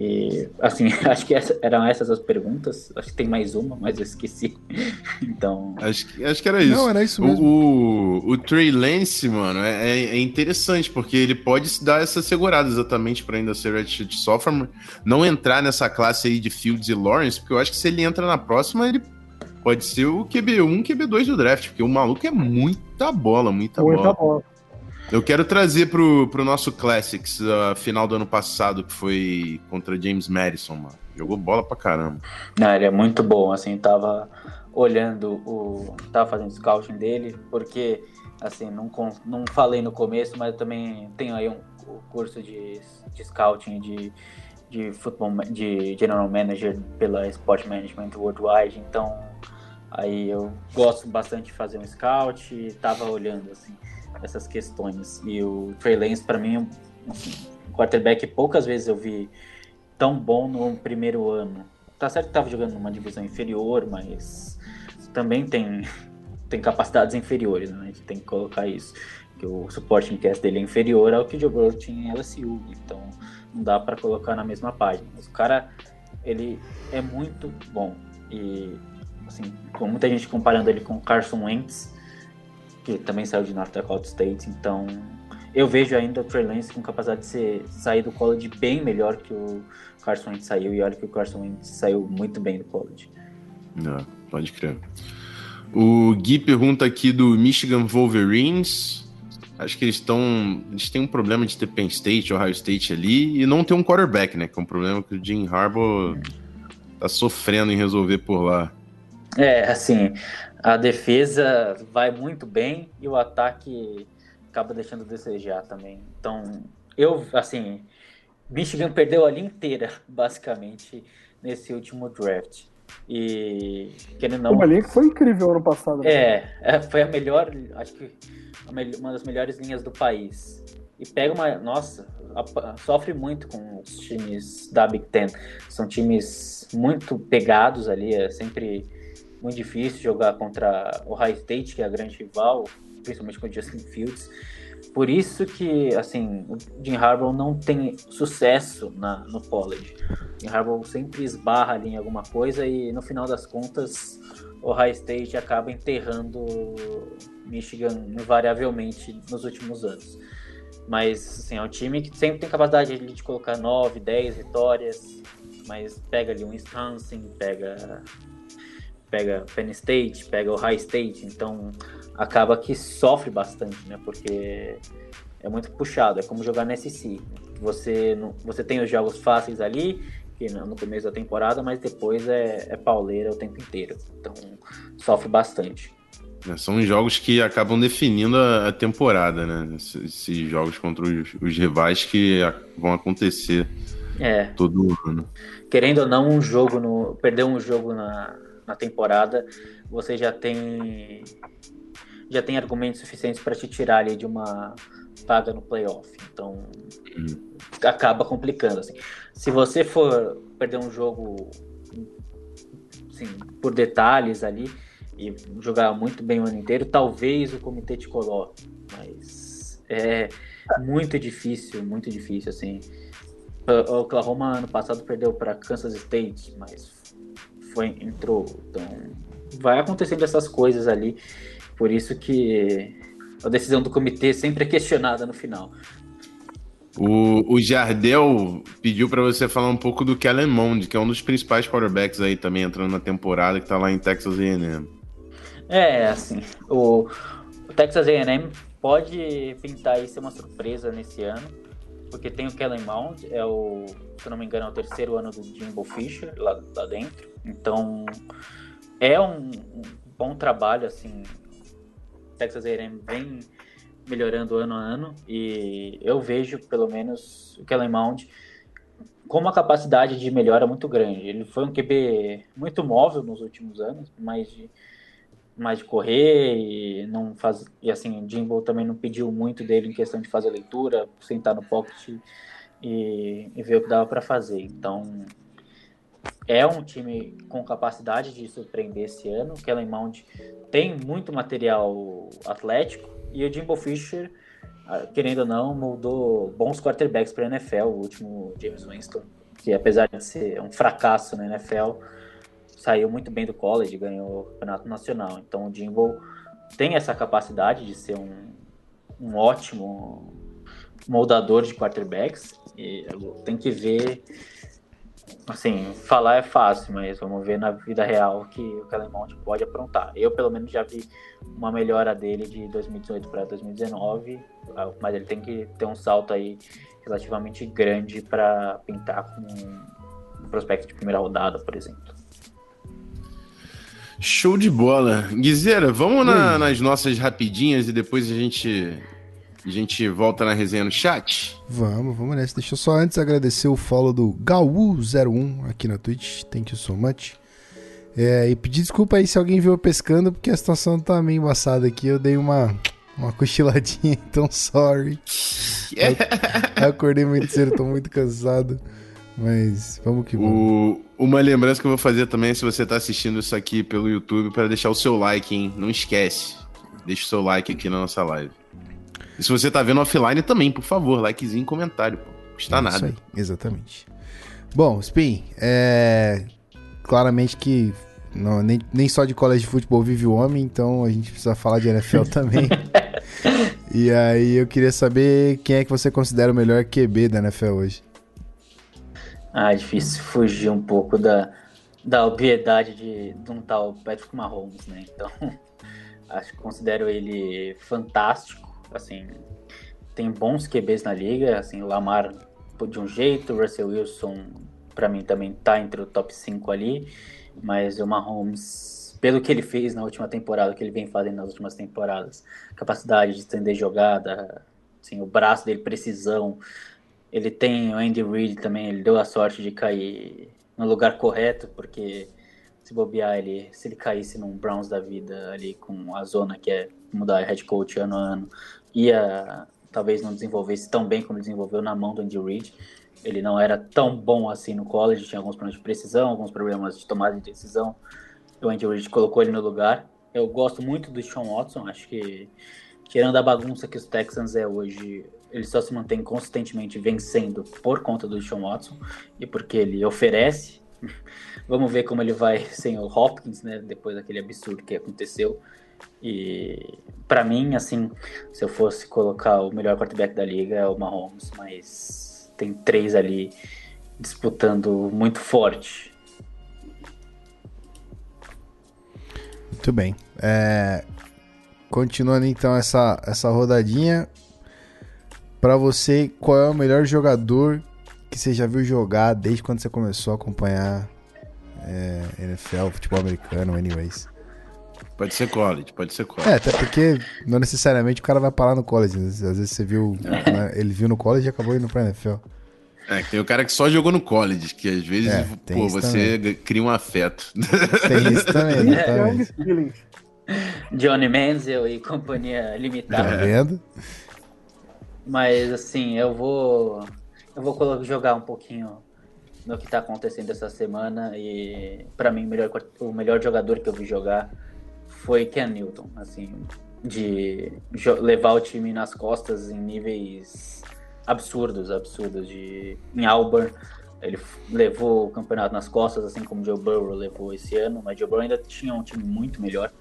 E, assim, acho que essa, eram essas as perguntas. Acho que tem mais uma, mas eu esqueci. então. Acho, acho que era isso. Não, era isso mesmo. O, o, o Trey Lance, mano, é, é, é interessante, porque ele pode se dar essa segurada exatamente para ainda ser Redshirt Sophomore. Não entrar nessa classe aí de Fields e Lawrence, porque eu acho que se ele entra na próxima, ele pode ser o QB1, QB2 do draft, porque o maluco é muita bola, muita, muita bola. bola. Eu quero trazer pro, pro nosso Classics a final do ano passado, que foi contra James Madison, mano. Jogou bola pra caramba. Não, ele é muito bom, assim, tava olhando o. Tava fazendo scouting dele, porque, assim, não, não falei no começo, mas eu também tenho aí um, curso de, de scouting de, de futebol, de general manager pela Sport Management Worldwide, então aí eu gosto bastante de fazer um scout tava olhando, assim essas questões. E o Trey Lance, para mim, um quarterback poucas vezes eu vi tão bom no primeiro ano. tá certo que tava jogando numa divisão inferior, mas também tem, tem capacidades inferiores, né? A gente tem que colocar isso. Que o supporting cast dele é inferior ao que o Joe Burrow tinha em LSU, então não dá para colocar na mesma página. Mas o cara, ele é muito bom. E, assim, com muita gente comparando ele com o Carson Wentz, que também saiu de North Dakota State, então eu vejo ainda o Trey Lance com capacidade de ser, sair do college bem melhor que o Carson Wentz saiu, e olha que o Carson Wentz saiu muito bem do college. Não, pode crer. O Gui pergunta aqui do Michigan Wolverines. Acho que eles estão. Eles têm um problema de ter Penn State, Ohio State ali, e não ter um quarterback, né? Que é um problema que o Jim Harbaugh tá sofrendo em resolver por lá. É, assim, a defesa vai muito bem e o ataque acaba deixando a desejar também. Então, eu, assim, Michigan perdeu a linha inteira, basicamente, nesse último draft. E querendo não. Uma linha que foi incrível ano passado. Né? É, é, foi a melhor, acho que uma das melhores linhas do país. E pega uma. Nossa, sofre muito com os times da Big Ten. São times muito pegados ali, é sempre muito difícil jogar contra o High State, que é a grande rival, principalmente com o Justin Fields. Por isso que, assim, o Jim Harbaugh não tem sucesso na, no college. O Jim Harbaugh sempre esbarra ali em alguma coisa e, no final das contas, o High State acaba enterrando Michigan invariavelmente nos últimos anos. Mas, assim, é um time que sempre tem capacidade de, colocar 9, 10 vitórias, mas pega ali um Wisconsin, pega pega Penn State, pega o High State, então acaba que sofre bastante, né? Porque é muito puxado, é como jogar na SC. Você, você tem os jogos fáceis ali, que no começo da temporada, mas depois é, é pauleira o tempo inteiro. Então sofre bastante. É, são jogos que acabam definindo a, temporada, né? Esses jogos contra os, os rivais que vão acontecer é. todo ano. Querendo ou não, um jogo no. Perder um jogo na, na temporada, você já tem já tem argumentos suficientes para te tirar ali de uma vaga no playoff. Então acaba complicando. Assim. Se você for perder um jogo assim, por detalhes ali e jogar muito bem o ano inteiro, talvez o comitê te coloque. Mas é muito difícil, muito difícil assim. O Oklahoma ano passado perdeu para Kansas State, mas foi entrou. Então vai acontecendo essas coisas ali por isso que a decisão do comitê sempre é questionada no final. O, o Jardel pediu para você falar um pouco do Kellen Mond, que é um dos principais quarterbacks aí também entrando na temporada, que tá lá em Texas A&M. É, assim, o, o Texas A&M pode pintar aí ser uma surpresa nesse ano, porque tem o Kellen Mond, é o, se não me engano, é o terceiro ano do Jimbo Fisher lá, lá dentro. Então, é um, bom trabalho, assim, Texas A&M vem melhorando ano a ano e eu vejo pelo menos o Kellen Mond com uma capacidade de melhora muito grande. Ele foi um QB muito móvel nos últimos anos, mais de mais de correr e não faz e assim o Jimbo também não pediu muito dele em questão de fazer leitura, sentar no pocket e, e ver o que dava para fazer. Então é um time com capacidade de surpreender esse ano. O Kellen Mond tem muito material atlético e o Jimbo Fisher, ah, querendo ou não, moldou bons quarterbacks para a NFL. O último James Winston, que apesar de ser um fracasso na NFL, saiu muito bem do college, ganhou o campeonato nacional. Então o Jimbo tem essa capacidade de ser um, um ótimo moldador de quarterbacks. E tem que ver assim, falar é fácil, mas vamos ver na vida real que o Calemont pode aprontar. Eu, pelo menos, já vi uma melhora dele de 2018 para 2019, ah, mas ele tem que ter um salto aí relativamente grande para pintar com um prospecto de primeira rodada, por exemplo. Show de bola. Guizeira, vamos na, nas nossas rapidinhas e depois a gente a gente volta na resenha no chat? Vamos, vamos nessa. Deixa eu só antes agradecer o follow do Gaú01 aqui na Twitch. Thank you so much. É, e pedir desculpa aí se alguém viu pescando, porque a situação tá meio embaçada aqui. Eu dei uma, uma cochiladinha, então sorry. eu, eu acordei muito cedo, tô muito cansado. Mas vamos que vamos. O, uma lembrança que eu vou fazer também, se você está assistindo isso aqui pelo YouTube, para deixar o seu like, hein? Não esquece. Deixa o seu like aqui na nossa live. E se você está vendo offline também, por favor, likezinho e comentário, pô. Custa é nada. Aí, exatamente. Bom, Spin, é. Claramente que não, nem, nem só de colégio de futebol vive o homem, então a gente precisa falar de NFL também. e aí eu queria saber quem é que você considera o melhor QB da NFL hoje. Ah, é difícil fugir um pouco da, da obviedade de, de um tal Patrick Mahomes, né? Então, acho que considero ele fantástico, assim, tem bons QBs na liga, assim, o Lamar de um jeito, o Russell Wilson para mim também tá entre o top 5 ali, mas o Mahomes, pelo que ele fez na última temporada, que ele vem fazendo nas últimas temporadas, capacidade de estender jogada, assim, o braço dele, precisão, ele tem o Andy Reid também, ele deu a sorte de cair no lugar correto, porque se bobear ele, se ele caísse num Browns da vida ali com a zona que é mudar head coach ano a ano, ia talvez não desenvolvesse tão bem como desenvolveu na mão do Andy Reid. Ele não era tão bom assim no college, tinha alguns problemas de precisão, alguns problemas de tomada de decisão. O Andy Reid colocou ele no lugar. Eu gosto muito do Sean Watson, acho que tirando a bagunça que os Texans é hoje, ele só se mantém consistentemente vencendo por conta do Sean Watson e porque ele oferece. Vamos ver como ele vai sem o Hopkins, né? Depois daquele absurdo que aconteceu. E para mim, assim, se eu fosse colocar o melhor quarterback da liga é o Mahomes, mas tem três ali disputando muito forte. Muito bem. É... Continuando então essa, essa rodadinha, para você, qual é o melhor jogador que você já viu jogar desde quando você começou a acompanhar é, NFL, futebol americano, anyways? Pode ser college, pode ser college. É, até porque não necessariamente o cara vai parar no college. Né? Às vezes você viu, é. né, ele viu no college e acabou indo pra NFL. É, tem o cara que só jogou no college, que às vezes, é, pô, você também. cria um afeto. Tem isso também, exatamente. Johnny Manziel e companhia limitada. Tá vendo? Mas assim, eu vou eu vou jogar um pouquinho no que tá acontecendo essa semana e para mim o melhor, o melhor jogador que eu vi jogar foi Ken Newton, assim, de levar o time nas costas em níveis absurdos, absurdos. De, em Auburn, ele levou o campeonato nas costas, assim como Joe Burrow levou esse ano, mas Joe Burrow ainda tinha um time muito melhor,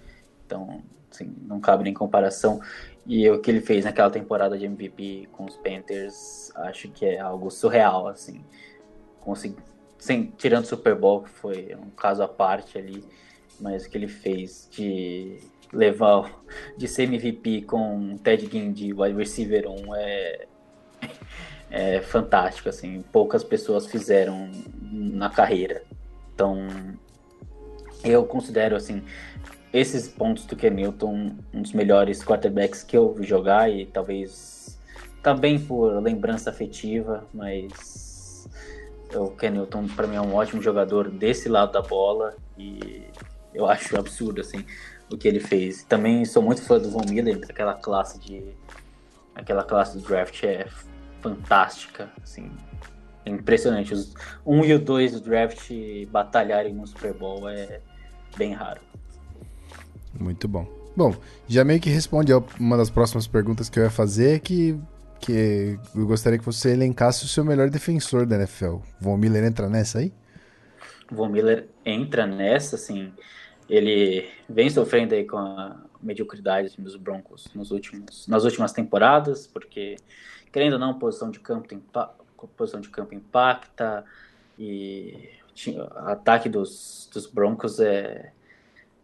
então, assim, não cabe nem comparação. E o que ele fez naquela temporada de MVP com os Panthers, acho que é algo surreal, assim. Consegui, sem, tirando o Super Bowl, que foi um caso à parte ali, mas o que ele fez de levar, de ser MVP com Ted Ginn de wide receiver 1 é, é fantástico, assim, poucas pessoas fizeram na carreira. Então, eu considero, assim, esses pontos do Ken Newton um dos melhores quarterbacks que eu vi jogar e talvez também por lembrança afetiva, mas o Ken Newton para mim é um ótimo jogador desse lado da bola e eu acho absurdo, assim, o que ele fez. Também sou muito fã do Von Miller, aquela classe de. Aquela classe do draft é fantástica, assim. É impressionante. Os um e o dois do draft batalharem no Super Bowl é bem raro. Muito bom. Bom, já meio que responde uma das próximas perguntas que eu ia fazer, que, que eu gostaria que você elencasse o seu melhor defensor da NFL. Von Miller entra nessa aí? Von Miller entra nessa, assim, ele vem sofrendo aí com a mediocridade dos Broncos nos últimos, nas últimas temporadas, porque, querendo ou não, posição de campo, posição de campo impacta e ataque dos, dos Broncos é,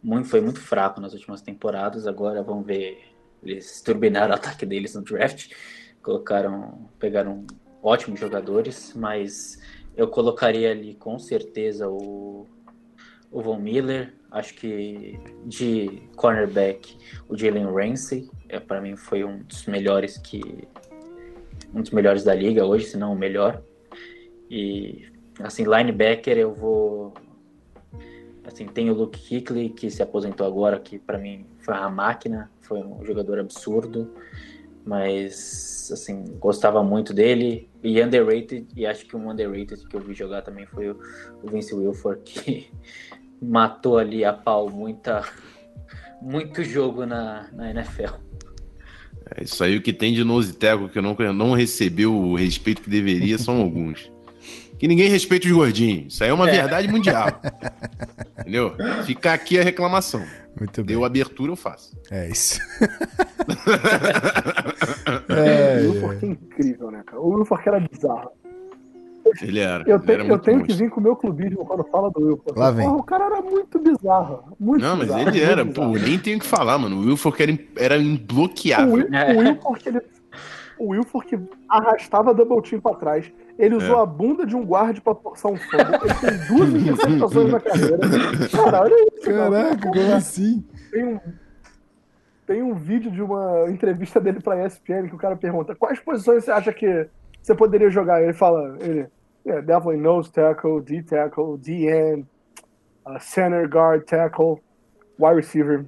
muito, foi muito fraco nas últimas temporadas. Agora vamos ver, eles turbinaram o ataque deles no draft, colocaram, pegaram ótimos jogadores, mas eu colocaria ali com certeza o, o Von Miller, Acho que de cornerback, o Jalen Ramsey, é, para mim foi um dos melhores que um dos melhores da liga hoje, se não o melhor. E assim, linebacker eu vou assim, tem o Luke Kuechly que se aposentou agora, que para mim foi uma máquina, foi um jogador absurdo. Mas, assim, gostava muito dele. E underrated, e acho que um underrated que eu vi jogar também foi o, Vince Wilfork, que matou ali a pau muita, muito jogo na, na NFL. É isso aí, o que tem de nositeco que não, não recebeu o respeito que deveria são alguns. Que ninguém respeita os gordinhos. Isso aí é uma é. verdade mundial. Entendeu? Fica aqui a reclamação. Muito bem. Deu abertura, eu faço. É isso. é, o Wilfork é incrível, né, cara? O Wilfork era bizarro. Ele era. Eu, te, ele era eu tenho que vir com o meu clubismo quando fala do Wilfork. Lá vem. Porra, o cara era muito bizarro. Muito não, mas bizarro, ele era. Pô, nem tenho que falar, mano. O Wilfork era, era imbloqueável. O, Will, o Wilfork, ele, o Wilfork arrastava double team pra trás. Ele usou é. a bunda de um guarde pra forçar um fogo. Ele tem duas interceptações na carreira. Cara, olha isso. Caraca, como assim? Tem um, tem um vídeo de uma entrevista dele pra ESPN que o cara pergunta quais posições você acha que você poderia jogar? Ele fala, ele, yeah, definitely nose tackle, D tackle, D end, uh, center guard tackle, wide receiver.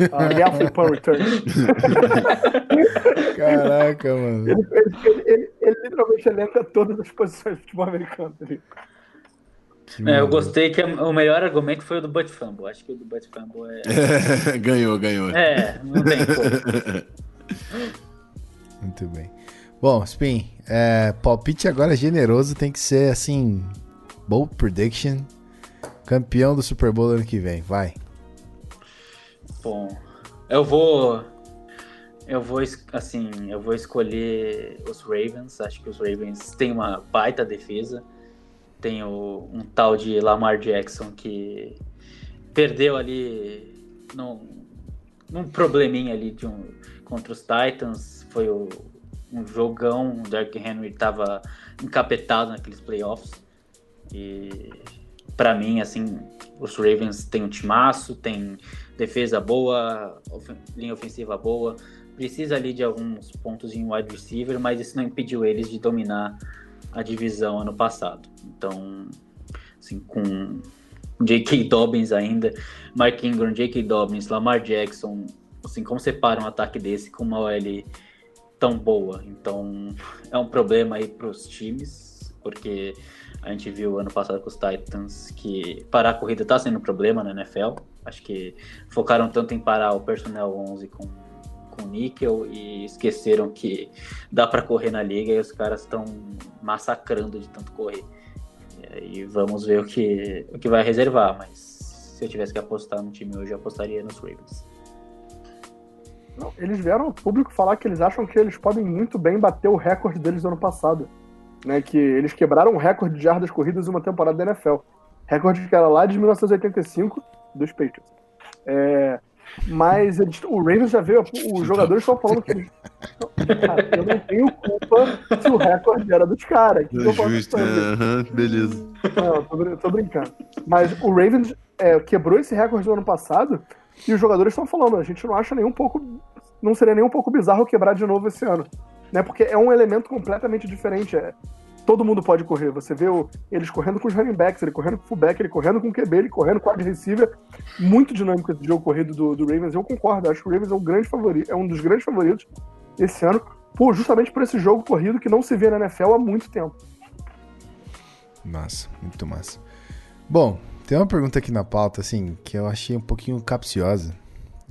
Uh, definitely punt return. Caraca, mano. Ele, ele, ele, ele, literalmente elenca todas as posições do futebol americano. É, eu gostei que o melhor argumento foi o do Butt Fumble. Acho que o do Butt Fumble é. ganhou, ganhou. É, não tem como. Muito bem. Bom, Spin, é, palpite agora generoso tem que ser assim. Bold prediction. Campeão do Super Bowl ano que vem. Vai. Bom, eu vou. Eu vou, assim, eu vou escolher os Ravens. Acho que os Ravens têm uma baita defesa. Tem o, um tal de Lamar Jackson que perdeu ali num, num probleminha ali de um, contra os Titans. Foi o, um jogão. O Derrick Henry estava encapetado naqueles playoffs. E para mim, assim, os Ravens têm um timaço, tem defesa boa, linha ofensiva boa. Precisa ali de alguns pontos em wide receiver, mas isso não impediu eles de dominar a divisão ano passado. Então, assim, com J.K. Dobbins ainda, Mark Ingram, J.K. Dobbins, Lamar Jackson, assim, como separa um ataque desse com uma OL tão boa? Então, é um problema aí para os times, porque a gente viu ano passado com os Titans que parar a corrida está sendo um problema na NFL. Acho que focaram tanto em parar o personnel 11 com, com níquel e esqueceram que dá para correr na liga e os caras estão massacrando de tanto correr. E vamos ver o que, o que vai reservar, mas se eu tivesse que apostar no time hoje, eu apostaria nos Ravens. Não, eles vieram ao público falar que eles acham que eles podem muito bem bater o recorde deles do ano passado. Né, que eles quebraram o recorde de jardas corridas em uma temporada da NFL. Recorde que era lá de 1985 dos Patriots. É, mas eles, o Ravens já veio. Os jogadores estão falando que eles. Cara, eu não tenho culpa se o recorde era dos caras. É justo, -huh, beleza. Não, tô, tô, brincando. Mas o Ravens é, quebrou esse recorde do ano passado e os jogadores estão falando, a gente não acha nem um pouco. Não seria nem um pouco bizarro quebrar de novo esse ano. Né, porque é um elemento completamente diferente. É, todo mundo pode correr. Você vê o, eles correndo com os running backs, ele correndo com o fullback, ele correndo com o QB, ele correndo com o wide receiver. Muito dinâmico esse jogo corrido do, do Ravens. Eu concordo, acho que o Ravens é um grande favorito, é um dos grandes favoritos esse ano, por, justamente por esse jogo corrido que não se vê na NFL há muito tempo. Massa, muito massa. Bom, tem uma pergunta aqui na pauta, assim, que eu achei um pouquinho capciosa.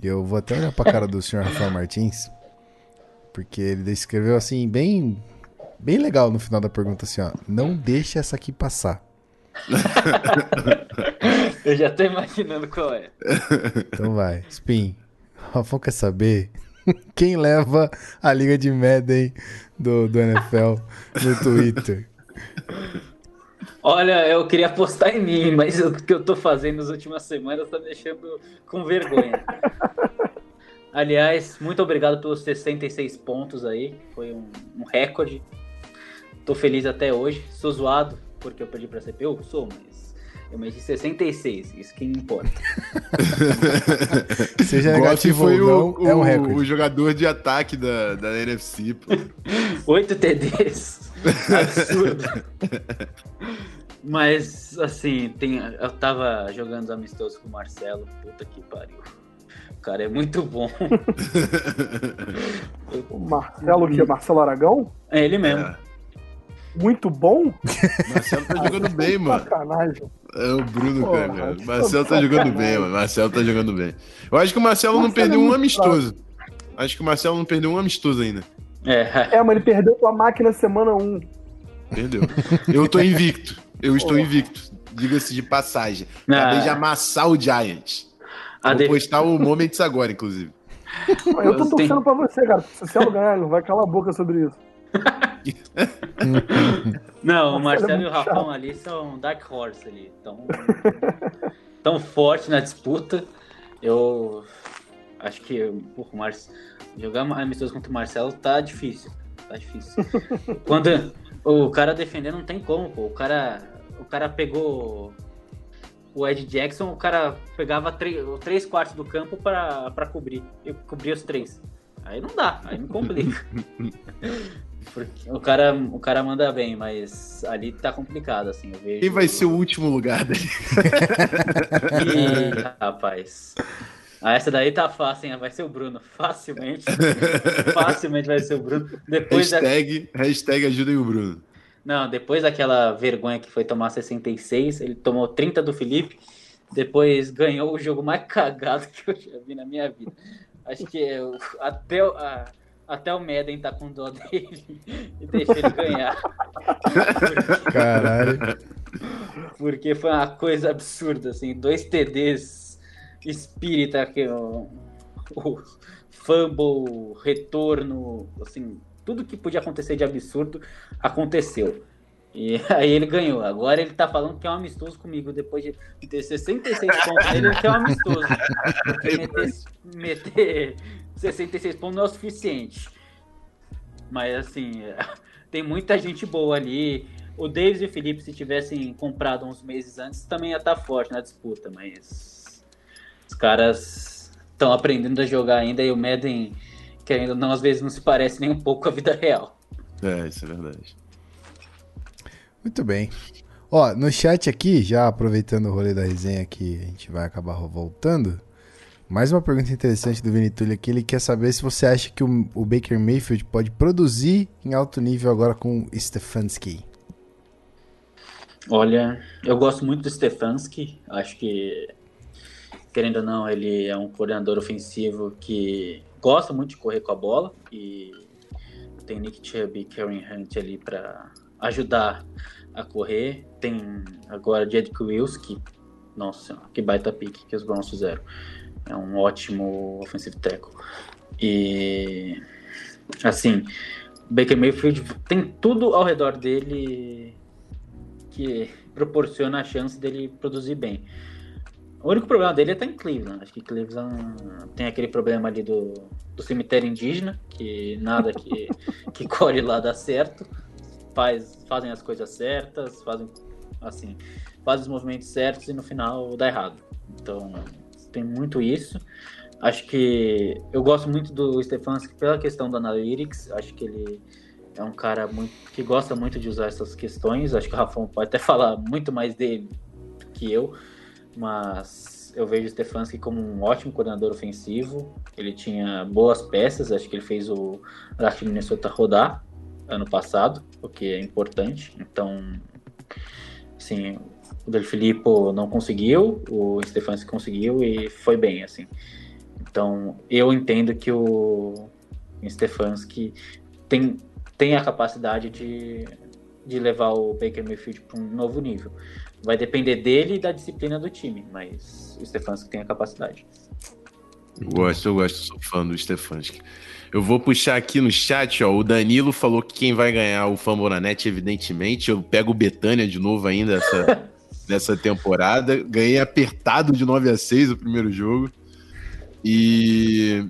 E eu vou até olhar pra cara do senhor Rafael Martins, porque ele descreveu, assim, bem bem legal no final da pergunta assim, ó. Não deixe essa aqui passar. Eu já tô imaginando qual é. Então vai. Spin. Rafão quer saber quem leva a liga de Madden do, do NFL no Twitter. Olha, eu queria apostar em mim, mas o que eu tô fazendo nas últimas semanas tá me deixando com vergonha. Aliás, muito obrigado pelos 66 pontos aí. Foi um, um recorde. Tô feliz até hoje. Sou zoado porque eu perdi pra CPU? Sou, mas eu meti 66, isso que importa. Seja negativo foi ou não, o, é um recorde. O jogador de ataque da, da NFC, pô. 8 TDs. Absurdo. Mas, assim, tem, eu tava jogando amistoso com o Marcelo. Puta que pariu. cara, é muito bom. o Marcelo, que é Marcelo Aragão? É ele mesmo. É. Muito bom? Marcelo tá jogando bem, mano. Sacanagem. É o Bruno, Porra, cara. Marcelo tá jogando bem, mano. Marcelo tá jogando bem. Eu acho que o Marcelo, Marcelo não perdeu é um amistoso. Acho que o Marcelo não perdeu um amistoso ainda. É, é mas ele perdeu com a máquina semana 1. Perdeu. Eu tô invicto. Eu estou invicto. Diga-se de passagem. Acabei ah. de amassar o Giants. A Vou de... postar o Moments agora, inclusive. Eu tô torcendo pra você, cara. Se você ganhar, não vai calar a boca sobre isso. não, o Marcelo é e o Rafão ali são Dark Horse ali. Tão, tão forte na disputa. Eu acho que o Marcelo jogar amistoso contra o Marcelo tá difícil. Tá difícil. Quando o cara defender não tem como, pô. O cara, o cara pegou o Ed Jackson, o cara pegava três quartos do campo para cobrir. Eu cobria os três. Aí não dá, aí me complica. Porque o cara, o cara manda bem, mas ali tá complicado, assim. Eu vejo... Quem vai ser o último lugar dele? Ih, rapaz. Ah, essa daí tá fácil, hein? Vai ser o Bruno. Facilmente. facilmente vai ser o Bruno. Depois hashtag, da... hashtag ajudem o Bruno. Não, depois daquela vergonha que foi tomar 66, ele tomou 30 do Felipe, depois ganhou o jogo mais cagado que eu já vi na minha vida. Acho que eu, até, a, até o Madden tá com dó dele e deixa ele ganhar. Caralho. Porque foi uma coisa absurda, assim, dois TDs espírita, que o, o fumble, retorno, assim, tudo que podia acontecer de absurdo aconteceu. E aí ele ganhou. Agora ele tá falando que é um amistoso comigo. Depois de ter 66 pontos ele quer um amistoso. Meter, meter 66 pontos não é o suficiente. Mas assim, tem muita gente boa ali. O Davis e o Felipe, se tivessem comprado uns meses antes, também ia estar tá forte na disputa. Mas os caras estão aprendendo a jogar ainda e o Madden que ainda não, às vezes não se parece nem um pouco com a vida real. É, isso é verdade. Muito bem. Ó, no chat aqui, já aproveitando o rolê da resenha que a gente vai acabar voltando, mais uma pergunta interessante do Vinitulli aqui, ele quer saber se você acha que o, o Baker Mayfield pode produzir em alto nível agora com o Stefanski. Olha, eu gosto muito do Stefanski, acho que, querendo ou não, ele é um coordenador ofensivo que gosta muito de correr com a bola e tem Nick Chubb e Karen Hunt ali para ajudar a correr. Tem agora Jed Wills, que, nossa, que baita pique que os Browns fizeram. É um ótimo offensive tackle. E, assim, Baker Mayfield tem tudo ao redor dele que proporciona a chance dele produzir bem. O único problema dele é estar em Cleveland. Acho que Cleveland tem aquele problema ali do, do cemitério indígena, que nada que, que colhe lá dá certo. Faz, fazem as coisas certas, fazem assim, fazem os movimentos certos e no final dá errado. Então, tem muito isso. Acho que eu gosto muito do Stefanski pela questão do analytics. Acho que ele é um cara muito que gosta muito de usar essas questões. Acho que o Rafão pode até falar muito mais dele que eu mas eu vejo o Stefanski como um ótimo coordenador ofensivo. Ele tinha boas peças, acho que ele fez o draft Minnesota rodar ano passado, o que é importante. Então, assim, o Del Filippo não conseguiu, o Stefanski conseguiu e foi bem, assim. Então, eu entendo que o Stefanski tem, tem a capacidade de, de levar o Baker Mayfield para um novo nível. Vai depender dele e da disciplina do time, mas o Stefanski tem a capacidade. Eu gosto, eu gosto, sou fã do Stefanski. Eu vou puxar aqui no chat, ó. O Danilo falou que quem vai ganhar o Fambonanet, evidentemente. Eu pego o Betânia de novo ainda essa, nessa temporada. Ganhei apertado de 9 a 6 o primeiro jogo. E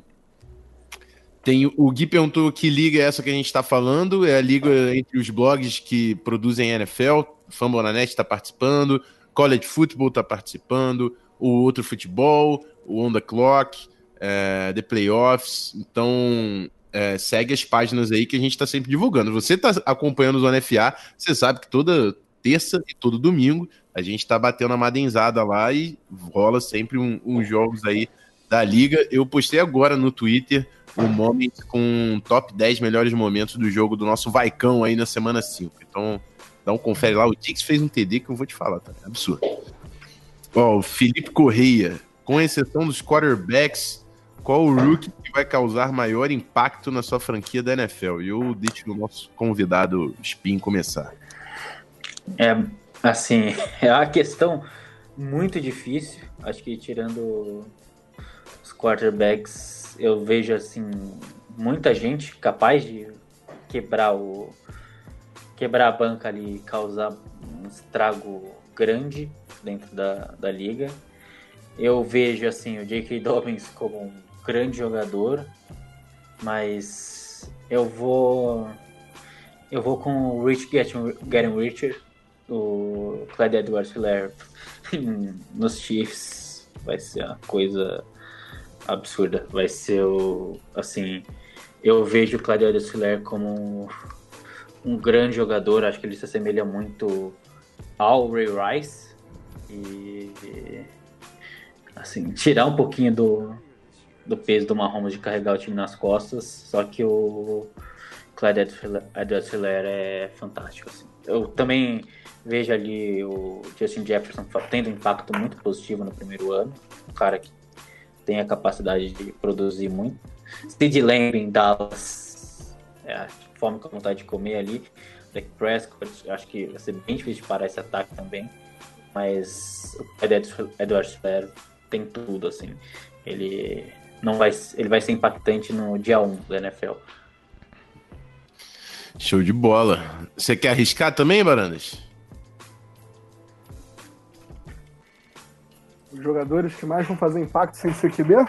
tem o Gui perguntou que liga é essa que a gente está falando. É a liga entre os blogs que produzem NFL. Fambonanet está participando, College Football está participando, o outro futebol, o On The Clock, é, The Playoffs. Então, é, segue as páginas aí que a gente está sempre divulgando. Você está acompanhando o Zona FA, você sabe que toda terça e todo domingo a gente está batendo a madenzada lá e rola sempre uns um, um jogos aí da liga. Eu postei agora no Twitter o moment com top 10 melhores momentos do jogo do nosso Vaicão aí na semana 5. Então, dá um confere lá. O Dix fez um TD que eu vou te falar, tá? Absurdo. Ó, Felipe Correia, com exceção dos quarterbacks, qual o rookie que vai causar maior impacto na sua franquia da NFL? E eu deixo o nosso convidado Spin começar. É, assim, é uma questão muito difícil. Acho que tirando os quarterbacks, eu vejo assim muita gente capaz de quebrar o quebrar a banca ali, causar um estrago grande dentro da, da liga. Eu vejo assim o J.K. Dobbins como um grande jogador, mas eu vou eu vou com o Rich Getting, Getting Richer, o Clyde Edwards-Helaire nos Chiefs vai ser uma coisa absurda. Vai ser o. Assim, eu vejo o Claudio Filler como um, grande jogador. Acho que ele se assemelha muito ao Ray Rice. E. Assim, tirar um pouquinho do, do peso do Mahomes de carregar o time nas costas. Só que o Edwards Hiller é fantástico. Assim. Eu também vejo ali o Justin Jefferson tendo um impacto muito positivo no primeiro ano. Um cara que tem a capacidade de produzir muito. Sid Lamb em Dallas, é, a forma com vontade de comer ali. Dak Prescott, acho que vai ser bem difícil de parar esse ataque também. Mas o Edward Sper tem tudo, assim. Ele não vai, ele vai ser impactante no dia 1 da NFL. Show de bola. Você quer arriscar também, Barandas? Os jogadores que mais vão fazer impacto sem ser QB?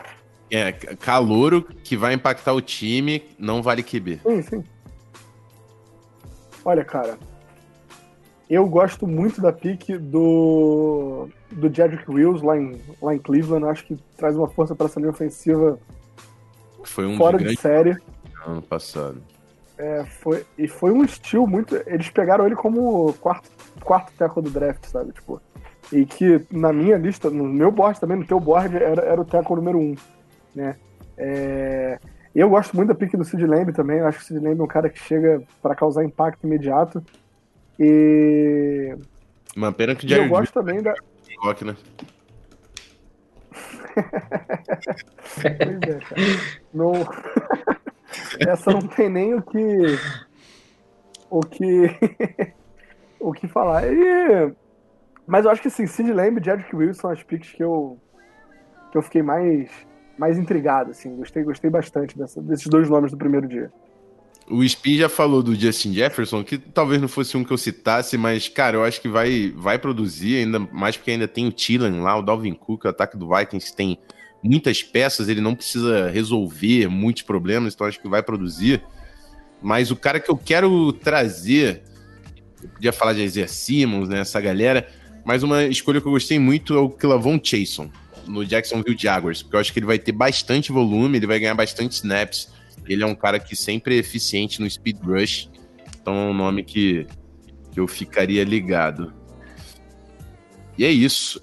É, calouro que vai impactar o time, não vale QB. Sim, sim. Olha, cara, eu gosto muito da pique do do Jedrick Wills lá em, lá em Cleveland. Acho que traz uma força para essa linha ofensiva foi um fora de, série. Ano passado. É, foi, e foi um estilo muito. Eles pegaram ele como quarto, quarto tackle do draft, sabe? Tipo, e que na minha lista, no meu board também, no teu board, era, era o tackle número um, né? É, eu gosto muito da pick do Sid Lamb também, eu acho que o Sid Lamb é um cara que chega para causar impacto imediato. E. Uma pena que já. Eu gosto também da. Rock, né? pois é, cara. Não... Essa não tem nem o que. O que. o que falar. E mas eu acho que assim, Sid Lamb e Jedrick Wilson são as picks que eu, que eu fiquei mais, mais intrigado, assim. Gostei, gostei bastante dessa, desses dois nomes do primeiro dia. O Spin já falou do Justin Jefferson, que talvez não fosse um que eu citasse, mas, cara, eu acho que vai, vai produzir, ainda mais porque ainda tem o Tillan lá, o Dalvin Cook, o ataque do Vikings tem muitas peças, ele não precisa resolver muitos problemas, então acho que vai produzir. Mas o cara que eu quero trazer, eu podia falar de Isaiah Simmons, né, essa galera, mas uma escolha que eu gostei muito é o Clavon Chason, no Jacksonville Jaguars, porque eu acho que ele vai ter bastante volume, ele vai ganhar bastante snaps. Ele é um cara que sempre é eficiente no speed rush, então é um nome que, que eu ficaria ligado. E é isso.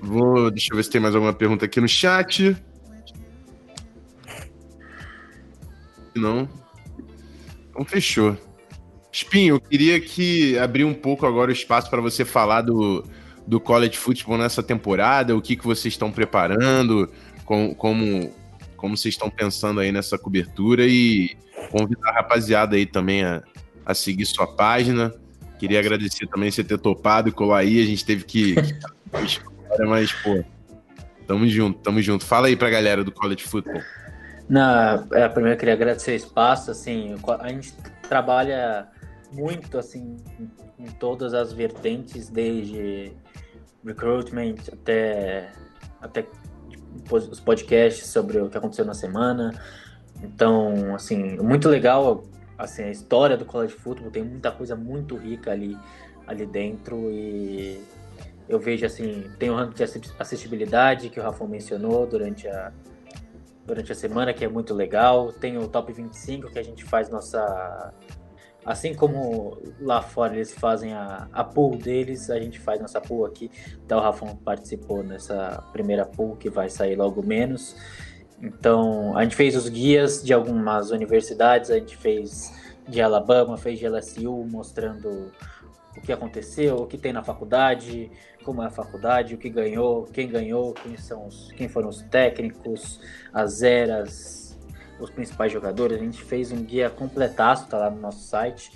Vou, deixa eu ver se tem mais alguma pergunta aqui no chat. Não. Então fechou. Spinho, eu queria que abrir um pouco agora o espaço para você falar do, do college football nessa temporada, o que, que vocês estão preparando, com, como, como vocês estão pensando aí nessa cobertura e convidar a rapaziada aí também a, a seguir sua página. Queria agradecer também você ter topado colar aí, a gente teve que. mas, pô, tamo junto, tamo junto. Fala aí pra galera do college football. Na, é, primeiro eu queria agradecer o espaço, assim, a gente trabalha muito assim em todas as vertentes, desde recruitment até, até tipo, os podcasts sobre o que aconteceu na semana. Então, assim, muito legal assim, a história do college football, tem muita coisa muito rica ali, ali dentro e eu vejo assim, tem o ranking de assistibilidade que o Rafa mencionou durante a durante a semana, que é muito legal. Tem o Top 25 que a gente faz nossa Assim como lá fora eles fazem a, a pool deles, a gente faz nossa pool aqui. Então o Rafão participou nessa primeira pool que vai sair logo menos. Então a gente fez os guias de algumas universidades, a gente fez de Alabama, fez de LSU, mostrando o que aconteceu, o que tem na faculdade, como é a faculdade, o que ganhou, quem ganhou, quem, são os, quem foram os técnicos, as eras, os principais jogadores. A gente fez um guia completaço, tá lá no nosso site.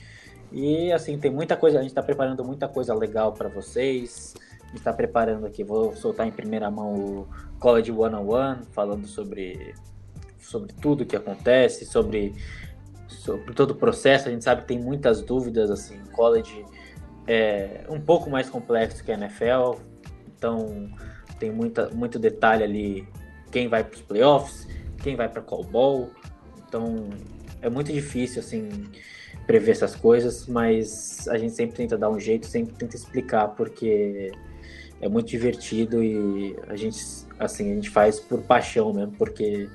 E assim, tem muita coisa, a gente está preparando muita coisa legal para vocês. A gente está preparando aqui, vou soltar em primeira mão o College One on One, falando sobre, sobre tudo que acontece, sobre, sobre todo o processo. A gente sabe que tem muitas dúvidas, assim, college é um pouco mais complexo que a NFL, então tem muita, muito detalhe ali, quem vai para os playoffs, quem vai para qual ball, então é muito difícil assim prever essas coisas, mas a gente sempre tenta dar um jeito, sempre tenta explicar porque é muito divertido e a gente assim a gente faz por paixão mesmo, porque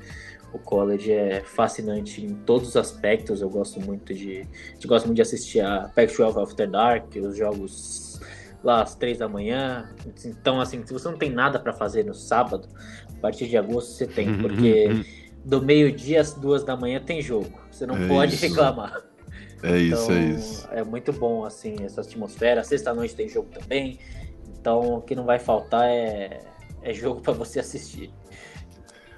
o college é fascinante em todos os aspectos. Eu gosto muito de, de gosto muito de assistir a Pac-12 After Dark, os jogos lá às três da manhã. Então, assim, se você não tem nada para fazer no sábado, partir de agosto você tem, porque do meio-dia às duas da manhã tem jogo. Você não é pode isso. reclamar. É isso, então, é isso. É muito bom, assim, essa atmosfera. Sexta-noite tem jogo também. Então, o que não vai faltar é, é jogo para você assistir.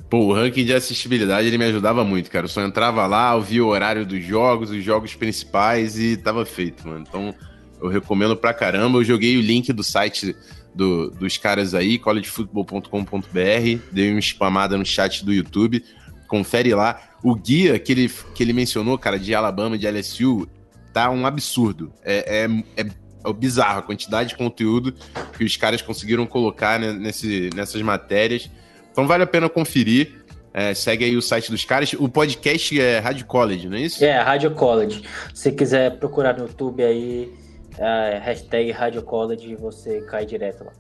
Pô, o ranking de assistibilidade ele me ajudava muito, cara. Eu só entrava lá, eu via o horário dos jogos, os jogos principais e tava feito, mano. Então eu recomendo pra caramba. Eu joguei o link do site do, dos caras aí, collegefootball.com.br, dei uma spamada no chat do YouTube. Confere lá. O guia que ele, que ele mencionou, cara, de Alabama de LSU, tá um absurdo. É, é, é, é bizarro a quantidade de conteúdo que os caras conseguiram colocar nesse, nessas matérias. Então vale a pena conferir. É, segue aí o site dos caras. O podcast é Rádio College, não é isso? É, Rádio College. Se quiser procurar no YouTube aí, é, hashtag Rádio College, você cai direto lá.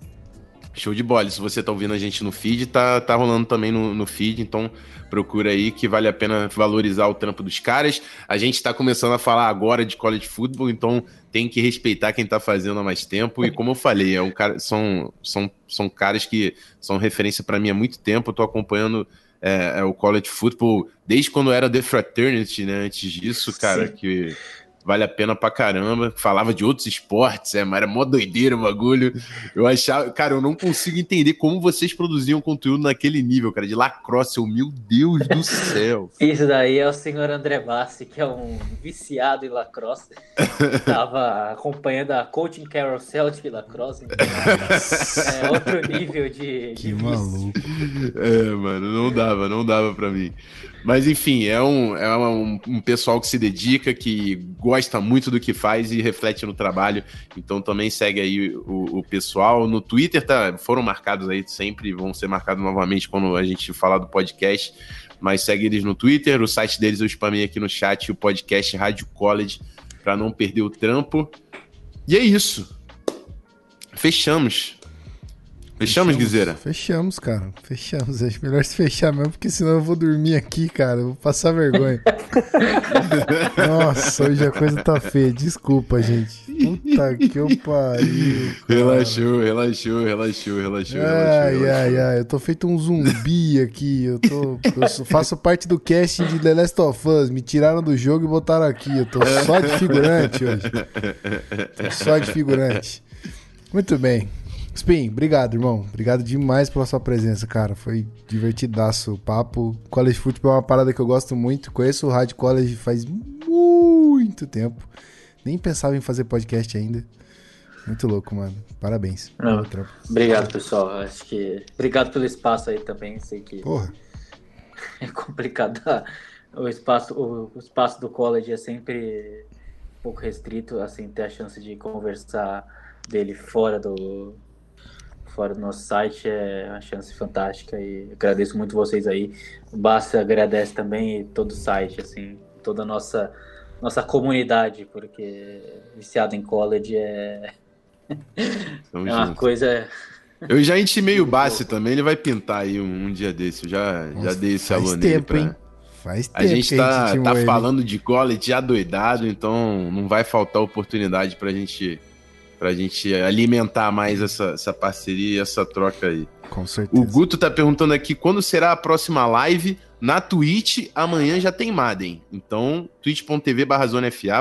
Show de bola. Se você tá ouvindo a gente no feed, tá, tá rolando também no, no feed, então procura aí que vale a pena valorizar o trampo dos caras. A gente tá começando a falar agora de college football, então tem que respeitar quem tá fazendo há mais tempo. E como eu falei, é um cara, são, são, são caras que são referência para mim há muito tempo. Eu tô acompanhando é, é, o college football desde quando era The Fraternity, né? Antes disso, cara, Sim. que vale a pena pra caramba. Falava de outros esportes, é, mas era mó doideira o bagulho. Eu achava, cara, eu não consigo entender como vocês produziam conteúdo naquele nível, cara, de lacrosse. meu Deus do céu. Isso daí é o senhor André Bassi, que é um viciado em lacrosse. Tava acompanhando a Coaching Carousel de lacrosse. Então, é outro nível de. Que de maluco. É, mano, não dava, não dava pra mim. Mas enfim, é, um, é um, um, pessoal que se dedica, que gosta muito do que faz e reflete no trabalho. Então também segue aí o, o pessoal. No Twitter tá, foram marcados aí sempre, vão ser marcados novamente quando a gente falar do podcast. Mas segue eles no Twitter, o site deles eu spamei aqui no chat, o podcast Rádio College, para não perder o trampo. E é isso. Fechamos. Fechamos, Guizeira? Fechamos, cara. Fechamos. Acho melhor se fechar mesmo, porque senão eu vou dormir aqui, cara. Eu vou passar vergonha. Nossa, hoje a coisa tá feia. Desculpa, gente. Puta que eu pariu. Cara. Relaxou, relaxou, relaxou, relaxou. Ai, relaxou, ai, ai. Eu tô feito um zumbi aqui. Eu, tô, eu faço parte do casting de The Last of Us. Me tiraram do jogo e botaram aqui. Eu tô só de figurante hoje. Tô só de figurante. Muito bem. Spin, obrigado, irmão. Obrigado demais pela sua presença, cara. Foi divertidaço o papo. College Football é uma parada que eu gosto muito. Conheço o Rádio College faz muito tempo. Nem pensava em fazer podcast ainda. Muito louco, mano. Parabéns. Não, obrigado, pessoal. Acho que. Obrigado pelo espaço aí também. Sei que. Porra. É complicado. O espaço, o, espaço do college é sempre um pouco restrito, assim, ter a chance de conversar dele fora do, fora do nosso site é uma chance fantástica e agradeço muito vocês aí. O Basta agradece também todo o site, assim, toda a nossa, nossa comunidade, porque viciado em college é, é uma coisa. Eu já intimei o Bassi também, ele vai pintar aí um, um dia desse. Eu já, já dei esse aluno tempo, pra... hein? Faz tempo a gente tá, a gente tá falando de college adoidado, então não vai faltar oportunidade pra gente, pra gente alimentar mais essa, essa parceria e essa troca aí. Com certeza. O Guto tá perguntando aqui quando será a próxima live. Na Twitch, amanhã já tem Madden. Então, twitch.tv barra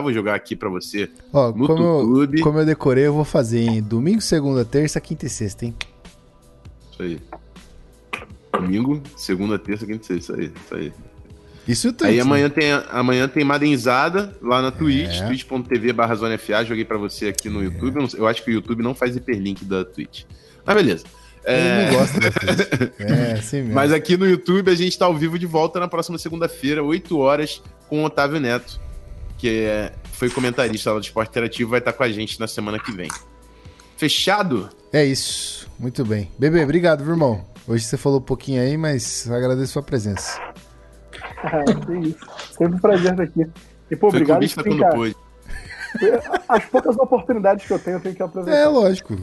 vou jogar aqui para você Ó, no como YouTube. Eu, como eu decorei, eu vou fazer em domingo, segunda, terça, quinta e sexta, hein? Isso aí. Domingo, segunda, terça, quinta e sexta. Isso aí, isso aí. Isso tudo. Aí amanhã tem, amanhã tem Madenzada lá na Twitch, é. twitch.tv barra. Joguei para você aqui no é. YouTube. Eu acho que o YouTube não faz hiperlink da Twitch. Mas beleza. É... não gosta É, assim mesmo. Mas aqui no YouTube a gente está ao vivo de volta na próxima segunda-feira, 8 horas, com o Otávio Neto, que é, foi comentarista lá do Esporte Interativo, vai estar com a gente na semana que vem. Fechado? É isso. Muito bem. Bebê, obrigado, irmão. Hoje você falou um pouquinho aí, mas agradeço a sua presença. é, isso. Sempre um prazer estar aqui. E, pô, foi obrigado. Quando pôde. As poucas oportunidades que eu tenho, eu tenho que aproveitar. É, lógico.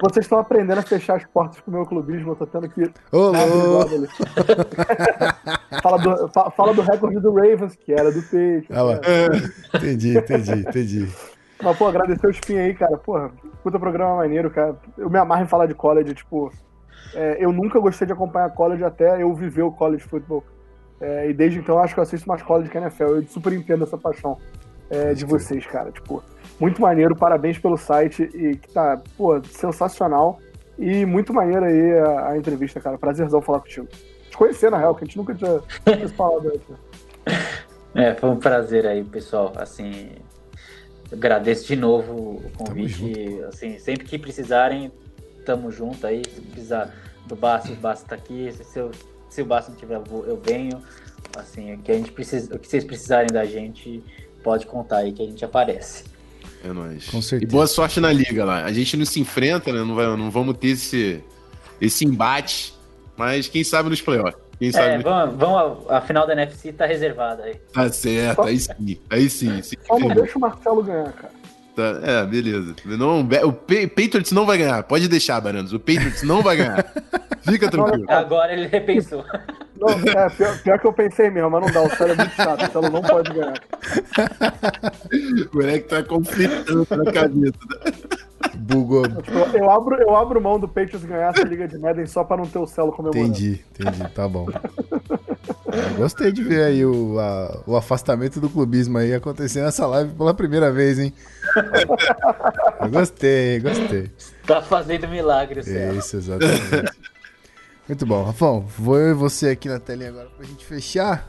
Vocês estão, aprendendo a fechar as portas pro meu clubismo, eu tô tendo que. Ô, fala, do, fala do recorde do Ravens, que era do Peixe. Ah, lá. É. Entendi, entendi, entendi. Mas, pô, agradecer o Spin aí, cara. Porra, puta programa maneiro, cara. Eu me amarro em falar de college, tipo. É, eu nunca gostei de acompanhar college até eu viver o college football. É, e desde então acho que eu assisto mais college que NFL. Eu super entendo essa paixão é, de vocês, cara. Tipo, muito maneiro, parabéns pelo site e que tá, pô, sensacional. E muito maneiro aí a, a entrevista, cara. Prazerzão falar contigo. Te conhecer, na real, que a gente nunca tinha, tinha falado antes. É, foi um prazer aí, pessoal. Assim, agradeço de novo o convite. Assim, sempre que precisarem, tamo junto aí. Se precisar do Basta, o Basta tá aqui. Se, eu, se o Basta não tiver, eu venho. Assim, o que a gente precisa, o que vocês precisarem da gente, pode contar aí que a gente aparece. É nóis. Com certeza. E boa sorte na liga lá. A gente não se enfrenta, né? Não, vai, não vamos ter esse, esse embate, mas quem sabe nos playoffs. Quem sabe é, vamos, vamos, a, final da NFC tá reservada aí. Tá certo, aí sim. Aí sim. sim Só não deixa o Marcelo ganhar, cara. Tá, é, beleza. Não, o Patriots não vai ganhar. Pode deixar, Baranos. O Patriots não vai ganhar. Fica tranquilo. Agora ele repensou. Não, é, pior, pior, que eu pensei mesmo, mas não dá. O Celo é muito chato. O Celo não pode ganhar. O moleque tá conflitando na cabeça. Bugou. Eu, eu, abro, eu abro mão do Patriots ganhar essa liga de Madden só pra não ter o Celo comemorando. Entendi, entendi. Tá bom. É, gostei de ver aí o, a, o afastamento do clubismo aí acontecendo nessa live pela primeira vez, hein? Eu gostei, gostei. Tá fazendo milagre, Celo. Isso, exatamente. Muito bom. Rafão, vou eu e você aqui na telinha agora pra gente fechar.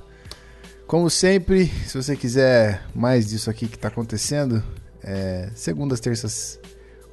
Como sempre, se você quiser mais disso aqui que tá acontecendo, é, segundas, terças,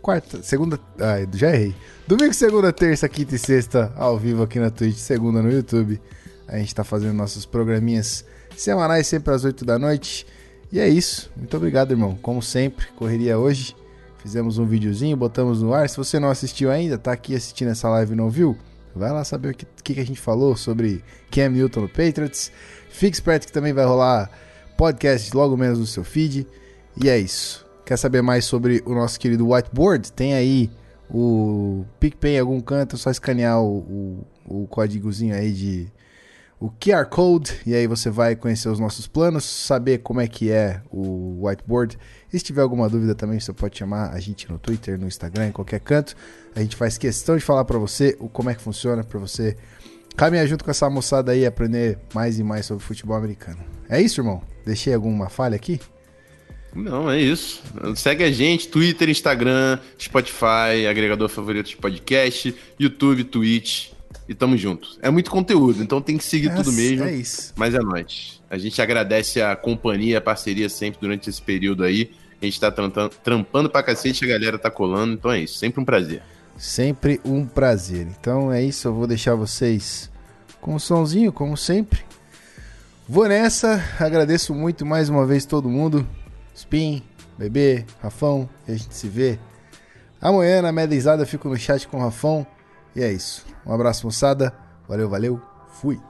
quarta, segunda, ai, já errei. Domingo, segunda, terça, quinta e sexta, ao vivo aqui na Twitch, segunda no YouTube. A gente tá fazendo nossos programinhas semanais sempre às 8 da noite. E é isso. Muito obrigado, irmão. Como sempre, correria hoje. Fizemos um videozinho, botamos no ar. Se você não assistiu ainda, tá aqui assistindo essa live e não viu, Vai lá saber o que, que, a gente falou sobre Cam Newton no Patriots. Fique esperto que também vai rolar podcast logo menos no seu feed. E é isso. Quer saber mais sobre o nosso querido whiteboard? Tem aí o PicPay em algum canto, é só escanear o, o, o códigozinho aí de o QR Code e aí você vai conhecer os nossos planos, saber como é que é o whiteboard. E se tiver alguma dúvida também, você pode chamar a gente no Twitter, no Instagram, em qualquer canto. A gente faz questão de falar para você o como é que funciona para você caminhar junto com essa moçada aí e aprender mais e mais sobre futebol americano. É isso, irmão? Deixei alguma falha aqui? Não, é isso. Segue a gente, Twitter, Instagram, Spotify, agregador favorito de podcast, YouTube, Twitch e tamo juntos. É muito conteúdo, então tem que seguir é, tudo mesmo. É isso. Mas é nóis. A gente agradece a companhia, a parceria sempre durante esse período aí. A gente tá trampando, trampando pra cacete, a galera tá colando, então é isso. Sempre um prazer. Sempre um prazer. Então é isso, eu vou deixar vocês com o somzinho, como sempre. Vou nessa, agradeço muito mais uma vez todo mundo. Spin, Bebê, Rafão, e a gente se vê amanhã na medizada. Eu fico no chat com o Rafão. E é isso. Um abraço, moçada. Valeu, valeu. Fui.